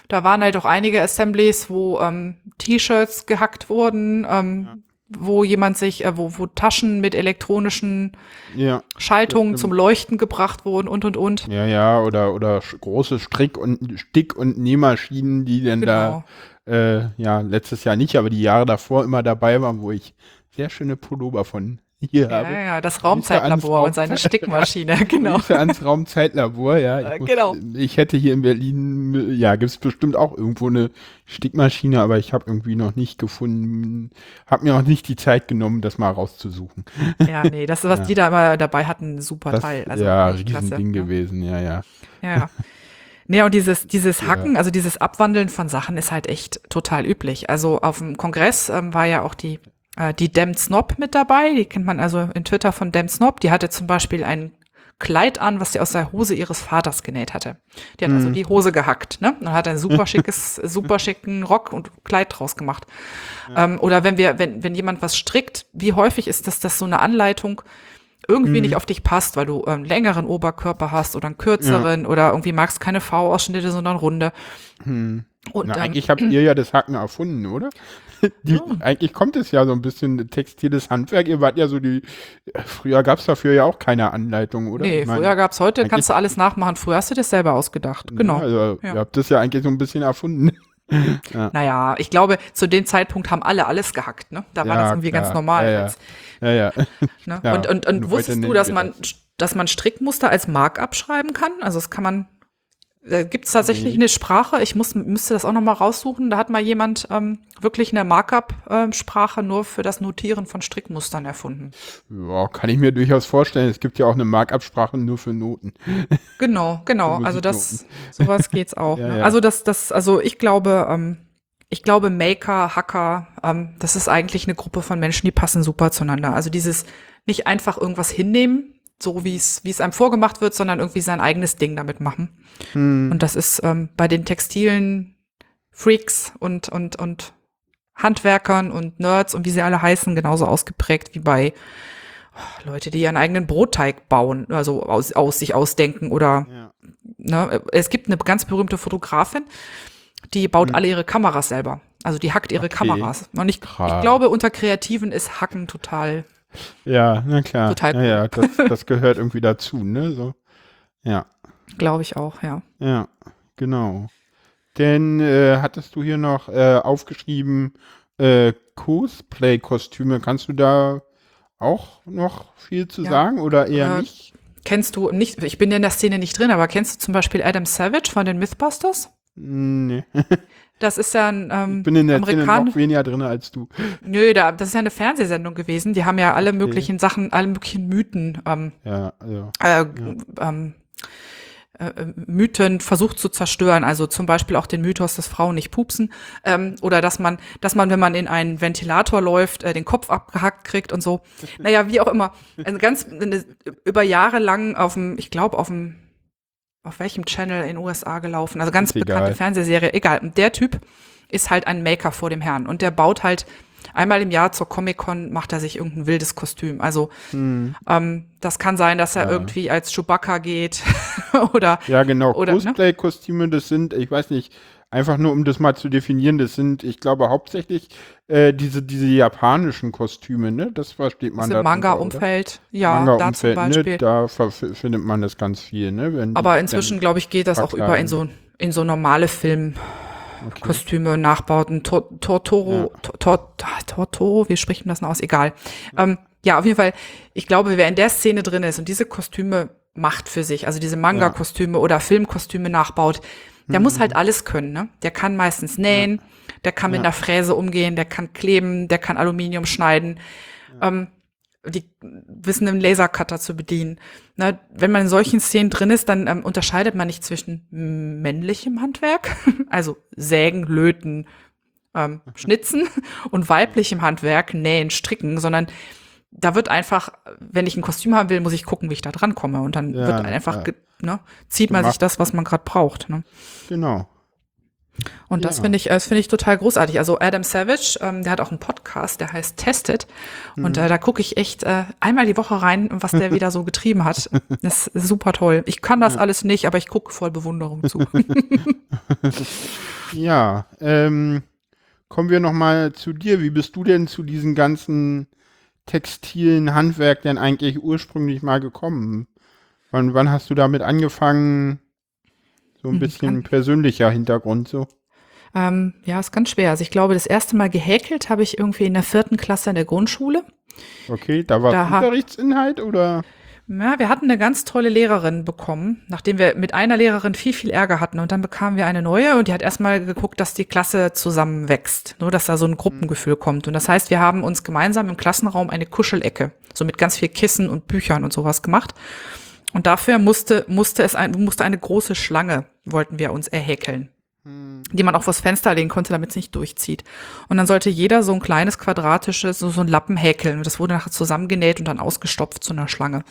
da waren halt auch einige Assemblies, wo ähm, T-Shirts gehackt wurden, ähm, ja. wo jemand sich, äh, wo, wo Taschen mit elektronischen ja. Schaltungen zum Leuchten gebracht wurden und und und. Ja, ja, oder, oder große Strick- und Stick- und Nähmaschinen, die dann genau. da äh, ja, letztes Jahr nicht, aber die Jahre davor immer dabei waren, wo ich sehr schöne Pullover von hier ja, habe. Ja, das Raumzeitlabor Raum und seine Stickmaschine, [LAUGHS] genau. Grüße ans Raumzeitlabor, ja. Ich, muss, genau. ich hätte hier in Berlin, ja, gibt es bestimmt auch irgendwo eine Stickmaschine, aber ich habe irgendwie noch nicht gefunden, habe mir auch nicht die Zeit genommen, das mal rauszusuchen. Ja, nee, das, was [LAUGHS] ja. die da immer dabei hatten, super das, Teil. Also ja, Riesending ja. gewesen, ja, ja. Ja. [LAUGHS] Nee, und dieses, dieses Hacken, ja. also dieses Abwandeln von Sachen ist halt echt total üblich. Also auf dem Kongress ähm, war ja auch die äh, die Dem Snob mit dabei. Die kennt man also in Twitter von Dem Snob. Die hatte zum Beispiel ein Kleid an, was sie aus der Hose ihres Vaters genäht hatte. Die hat also mhm. also die Hose gehackt, ne? Und hat ein super schickes, [LAUGHS] super schicken Rock und Kleid draus gemacht. Ja. Ähm, oder wenn wir, wenn, wenn jemand was strickt, wie häufig ist das, dass so eine Anleitung irgendwie mhm. nicht auf dich passt, weil du einen längeren Oberkörper hast oder einen kürzeren ja. oder irgendwie magst keine V-Ausschnitte, sondern runde. Mhm. Und, Na, ähm, eigentlich habt ihr ja das Hacken erfunden, oder? [LAUGHS] Die, ja. Eigentlich kommt es ja so ein bisschen textiles Handwerk. Ihr wart ja so die, früher gab es dafür ja auch keine Anleitung, oder? Nee, meine, früher gab es heute, kannst du alles nachmachen. Früher hast du das selber ausgedacht. Genau. Ja, also ja. ihr habt das ja eigentlich so ein bisschen erfunden. Ja. [LAUGHS] Naja, ich glaube, zu dem Zeitpunkt haben alle alles gehackt, ne? Da war das irgendwie klar. ganz normal. Ja, ja. ja, ja. [LAUGHS] Ne? und und, und wusstest du, dass man, dass man Strickmuster als Markup schreiben kann? Also das kann man da gibt es tatsächlich eine Sprache, ich muss, müsste das auch noch mal raussuchen. Da hat mal jemand ähm, wirklich eine Markup-Sprache nur für das Notieren von Strickmustern erfunden. Ja, kann ich mir durchaus vorstellen. Es gibt ja auch eine Markup-Sprache nur für Noten. [LAUGHS] Genau, genau. also das, sowas geht's auch. [LAUGHS] ja, ne? ja. Also das, das, also ich glaube, ähm, ich glaube Maker, Hacker, ähm, das ist eigentlich eine Gruppe von Menschen, die passen super zueinander. Also dieses nicht einfach irgendwas hinnehmen, so wie es wie es einem vorgemacht wird, sondern irgendwie sein eigenes Ding damit machen. Hm. Und das ist ähm, bei den textilen Freaks und und und Handwerkern und Nerds und wie sie alle heißen genauso ausgeprägt wie bei oh, Leute, die ihren eigenen Brotteig bauen, also aus, aus sich ausdenken oder ja. ne, es gibt eine ganz berühmte Fotografin, die baut hm. alle ihre Kameras selber. Also die hackt ihre okay. Kameras. Und ich, ich glaube, unter Kreativen ist Hacken total ja, na klar. Total cool. Ja, ja, das, [LAUGHS] das gehört irgendwie dazu, ne? So. Ja. Glaube ich auch, ja. Ja, genau. Denn äh, hattest du hier noch äh, aufgeschrieben äh, Cosplay-Kostüme. Kannst du da auch noch viel zu ja. sagen oder eher äh, nicht? Kennst du nicht, ich bin in der Szene nicht drin, aber kennst du zum Beispiel Adam Savage von den Mythbusters? Nee. [LAUGHS] Das ist ja ein ähm, ich bin in der Amerikan noch weniger drin als du. Nö, da, das ist ja eine Fernsehsendung gewesen. Die haben ja alle möglichen okay. Sachen, alle möglichen Mythen, ähm, ja, ja. Äh, ja. Ähm, äh, Mythen versucht zu zerstören. Also zum Beispiel auch den Mythos, dass Frauen nicht pupsen ähm, oder dass man, dass man, wenn man in einen Ventilator läuft, äh, den Kopf abgehackt kriegt und so. Naja, wie auch immer. Also ganz eine, über Jahre lang auf dem, ich glaube auf dem auf welchem Channel in USA gelaufen. Also ganz bekannte Fernsehserie. Egal. Und der Typ ist halt ein Maker vor dem Herrn. Und der baut halt einmal im Jahr zur Comic-Con macht er sich irgendein wildes Kostüm. Also hm. ähm, das kann sein, dass er ja. irgendwie als Chewbacca geht [LAUGHS] oder ja genau ne? Cosplay-Kostüme. Das sind, ich weiß nicht, einfach nur um das mal zu definieren, das sind, ich glaube, hauptsächlich äh, diese, diese japanischen Kostüme, ne? Das versteht man da. Im Manga-Umfeld, ja, Manga da zum Beispiel. Ne? Da findet man das ganz viel, ne? Wenn Aber inzwischen, glaube ich, geht das auch über in so, in so normale Filmkostüme, okay. Nachbauten, Tortoro, ja. Tortoro, wie spricht man das noch aus? Egal. Ähm, ja, auf jeden Fall, ich glaube, wer in der Szene drin ist und diese Kostüme macht für sich, also diese Manga-Kostüme ja. oder Filmkostüme nachbaut, der mhm. muss halt alles können, ne? Der kann meistens nähen, ja. der kann mit ja. einer Fräse umgehen, der kann kleben, der kann Aluminium schneiden, ähm, die wissen einen Lasercutter zu bedienen. Ne? Wenn man in solchen Szenen drin ist, dann ähm, unterscheidet man nicht zwischen männlichem Handwerk, [LAUGHS] also Sägen, Löten, ähm, [LAUGHS] Schnitzen und weiblichem Handwerk, Nähen, Stricken, sondern da wird einfach, wenn ich ein Kostüm haben will, muss ich gucken, wie ich da dran komme. Und dann ja, wird einfach, ja. ne, zieht man sich das, was man gerade braucht. Ne? Genau. Und das ja. finde ich, das finde ich total großartig. Also Adam Savage, ähm, der hat auch einen Podcast, der heißt Tested. Und mhm. äh, da gucke ich echt äh, einmal die Woche rein, was der [LAUGHS] wieder so getrieben hat. Das ist super toll. Ich kann das ja. alles nicht, aber ich gucke voll Bewunderung zu. [LAUGHS] ja, ähm, kommen wir noch mal zu dir. Wie bist du denn zu diesen ganzen textilen Handwerk denn eigentlich ursprünglich mal gekommen? Wann, wann hast du damit angefangen? So ein hm, bisschen persönlicher Hintergrund so. Ähm, ja, ist ganz schwer. Also ich glaube, das erste Mal gehäkelt habe ich irgendwie in der vierten Klasse in der Grundschule. Okay, da war da Unterrichtsinhalt oder? Ja, wir hatten eine ganz tolle Lehrerin bekommen, nachdem wir mit einer Lehrerin viel, viel Ärger hatten. Und dann bekamen wir eine neue und die hat erstmal geguckt, dass die Klasse zusammenwächst, nur dass da so ein Gruppengefühl kommt. Und das heißt, wir haben uns gemeinsam im Klassenraum eine Kuschelecke, so mit ganz viel Kissen und Büchern und sowas gemacht. Und dafür musste, musste es ein, musste eine große Schlange, wollten wir uns erhäkeln die man auch vors Fenster legen konnte, damit es nicht durchzieht. Und dann sollte jeder so ein kleines quadratisches, so, so ein Lappen häkeln. Und das wurde nachher zusammengenäht und dann ausgestopft zu einer Schlange.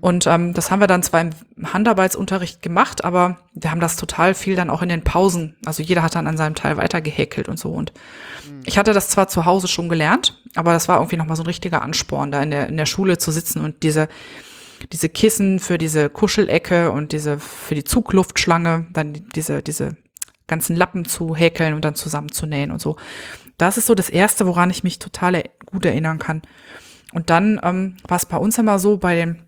Und ähm, das haben wir dann zwar im Handarbeitsunterricht gemacht, aber wir haben das total viel dann auch in den Pausen. Also jeder hat dann an seinem Teil weiter gehäkelt und so. Und ich hatte das zwar zu Hause schon gelernt, aber das war irgendwie nochmal so ein richtiger Ansporn, da in der, in der Schule zu sitzen und diese, diese Kissen für diese Kuschelecke und diese für die Zugluftschlange, dann diese, diese ganzen Lappen zu häkeln und dann zusammenzunähen und so. Das ist so das Erste, woran ich mich total gut erinnern kann. Und dann ähm, war es bei uns immer so, bei den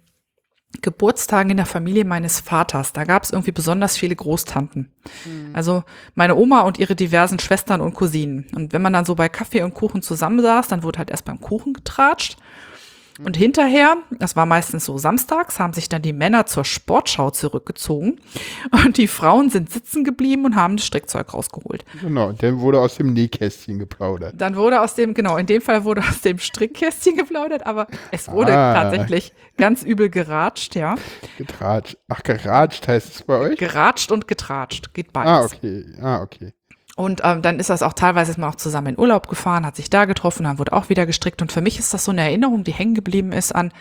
Geburtstagen in der Familie meines Vaters, da gab es irgendwie besonders viele Großtanten. Mhm. Also meine Oma und ihre diversen Schwestern und Cousinen. Und wenn man dann so bei Kaffee und Kuchen zusammensaß, dann wurde halt erst beim Kuchen getratscht. Und hinterher, das war meistens so samstags, haben sich dann die Männer zur Sportschau zurückgezogen und die Frauen sind sitzen geblieben und haben das Strickzeug rausgeholt. Genau, dann wurde aus dem Nähkästchen geplaudert. Dann wurde aus dem, genau, in dem Fall wurde aus dem Strickkästchen geplaudert, aber es wurde ah. tatsächlich ganz übel geratscht, ja. Getratscht. Ach, geratscht heißt es bei euch? Geratscht und getratscht, geht beides. Ah, okay, ah, okay. Und ähm, dann ist das auch teilweise ist man auch zusammen in Urlaub gefahren, hat sich da getroffen, dann wurde auch wieder gestrickt. Und für mich ist das so eine Erinnerung, die hängen geblieben ist an,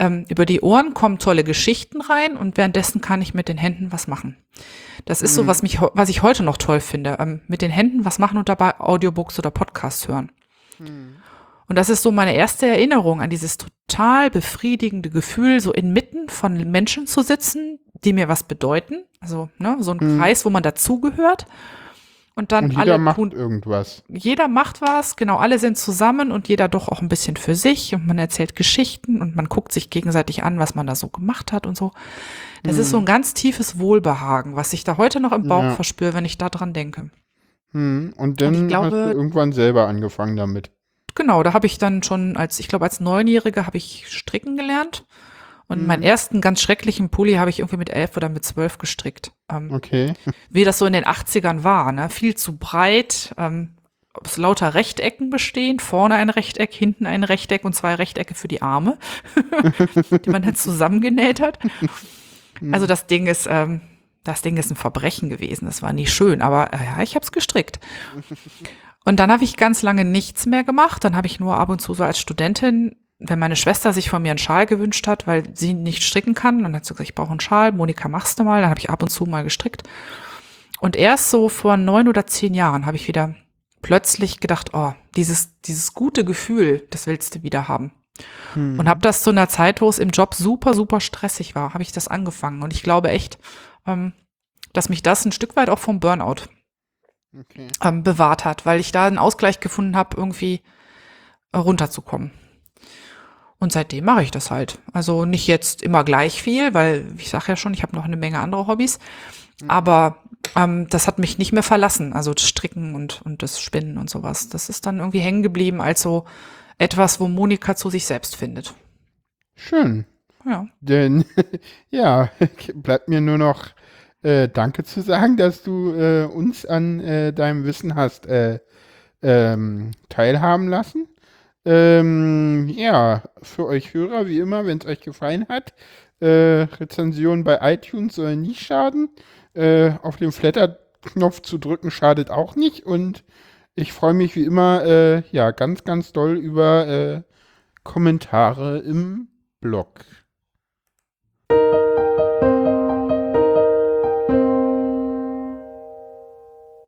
ähm, über die Ohren kommen tolle Geschichten rein und währenddessen kann ich mit den Händen was machen. Das ist mhm. so, was mich, was ich heute noch toll finde. Ähm, mit den Händen was machen und dabei Audiobooks oder Podcasts hören. Mhm. Und das ist so meine erste Erinnerung an dieses total befriedigende Gefühl, so inmitten von Menschen zu sitzen, die mir was bedeuten. Also ne, so ein mhm. Kreis, wo man dazugehört. Und dann und jeder alle macht tun, irgendwas. Jeder macht was, genau, alle sind zusammen und jeder doch auch ein bisschen für sich und man erzählt Geschichten und man guckt sich gegenseitig an, was man da so gemacht hat und so. Das hm. ist so ein ganz tiefes Wohlbehagen, was ich da heute noch im Bauch ja. verspüre, wenn ich da dran denke. Hm. Und dann und glaube, hast du irgendwann selber angefangen damit. Genau, da habe ich dann schon als, ich glaube, als Neunjährige habe ich stricken gelernt. Und mhm. meinen ersten ganz schrecklichen Pulli habe ich irgendwie mit elf oder mit zwölf gestrickt. Ähm, okay. [LAUGHS] Wie das so in den 80ern war, ne? Viel zu breit, ähm, aus lauter Rechtecken bestehen, vorne ein Rechteck, hinten ein Rechteck und zwei Rechtecke für die Arme, [LAUGHS] die man dann zusammengenäht hat. Mhm. Also das Ding ist, ähm, das Ding ist ein Verbrechen gewesen. Das war nicht schön, aber äh, ja, ich habe es gestrickt. [LAUGHS] Und dann habe ich ganz lange nichts mehr gemacht. Dann habe ich nur ab und zu so als Studentin wenn meine Schwester sich von mir einen Schal gewünscht hat, weil sie nicht stricken kann, dann hat sie gesagt, ich brauche einen Schal, Monika machst du mal, dann habe ich ab und zu mal gestrickt. Und erst so vor neun oder zehn Jahren habe ich wieder plötzlich gedacht, oh, dieses, dieses gute Gefühl, das willst du wieder haben. Hm. Und habe das zu einer Zeit, wo es im Job super, super stressig war, habe ich das angefangen. Und ich glaube echt, ähm, dass mich das ein Stück weit auch vom Burnout okay. ähm, bewahrt hat, weil ich da einen Ausgleich gefunden habe, irgendwie äh, runterzukommen. Und seitdem mache ich das halt. Also nicht jetzt immer gleich viel, weil ich sage ja schon, ich habe noch eine Menge andere Hobbys. Mhm. Aber ähm, das hat mich nicht mehr verlassen. Also das Stricken und, und das Spinnen und sowas. Das ist dann irgendwie hängen geblieben als so etwas, wo Monika zu sich selbst findet. Schön. Ja. Denn [LAUGHS] ja, [LAUGHS] bleibt mir nur noch äh, Danke zu sagen, dass du äh, uns an äh, deinem Wissen hast äh, ähm, teilhaben lassen. Ähm, ja, für euch Hörer, wie immer, wenn es euch gefallen hat, äh, Rezension bei iTunes soll nie schaden. Äh, auf den Flatter-Knopf zu drücken schadet auch nicht. Und ich freue mich wie immer, äh, ja, ganz, ganz doll über äh, Kommentare im Blog.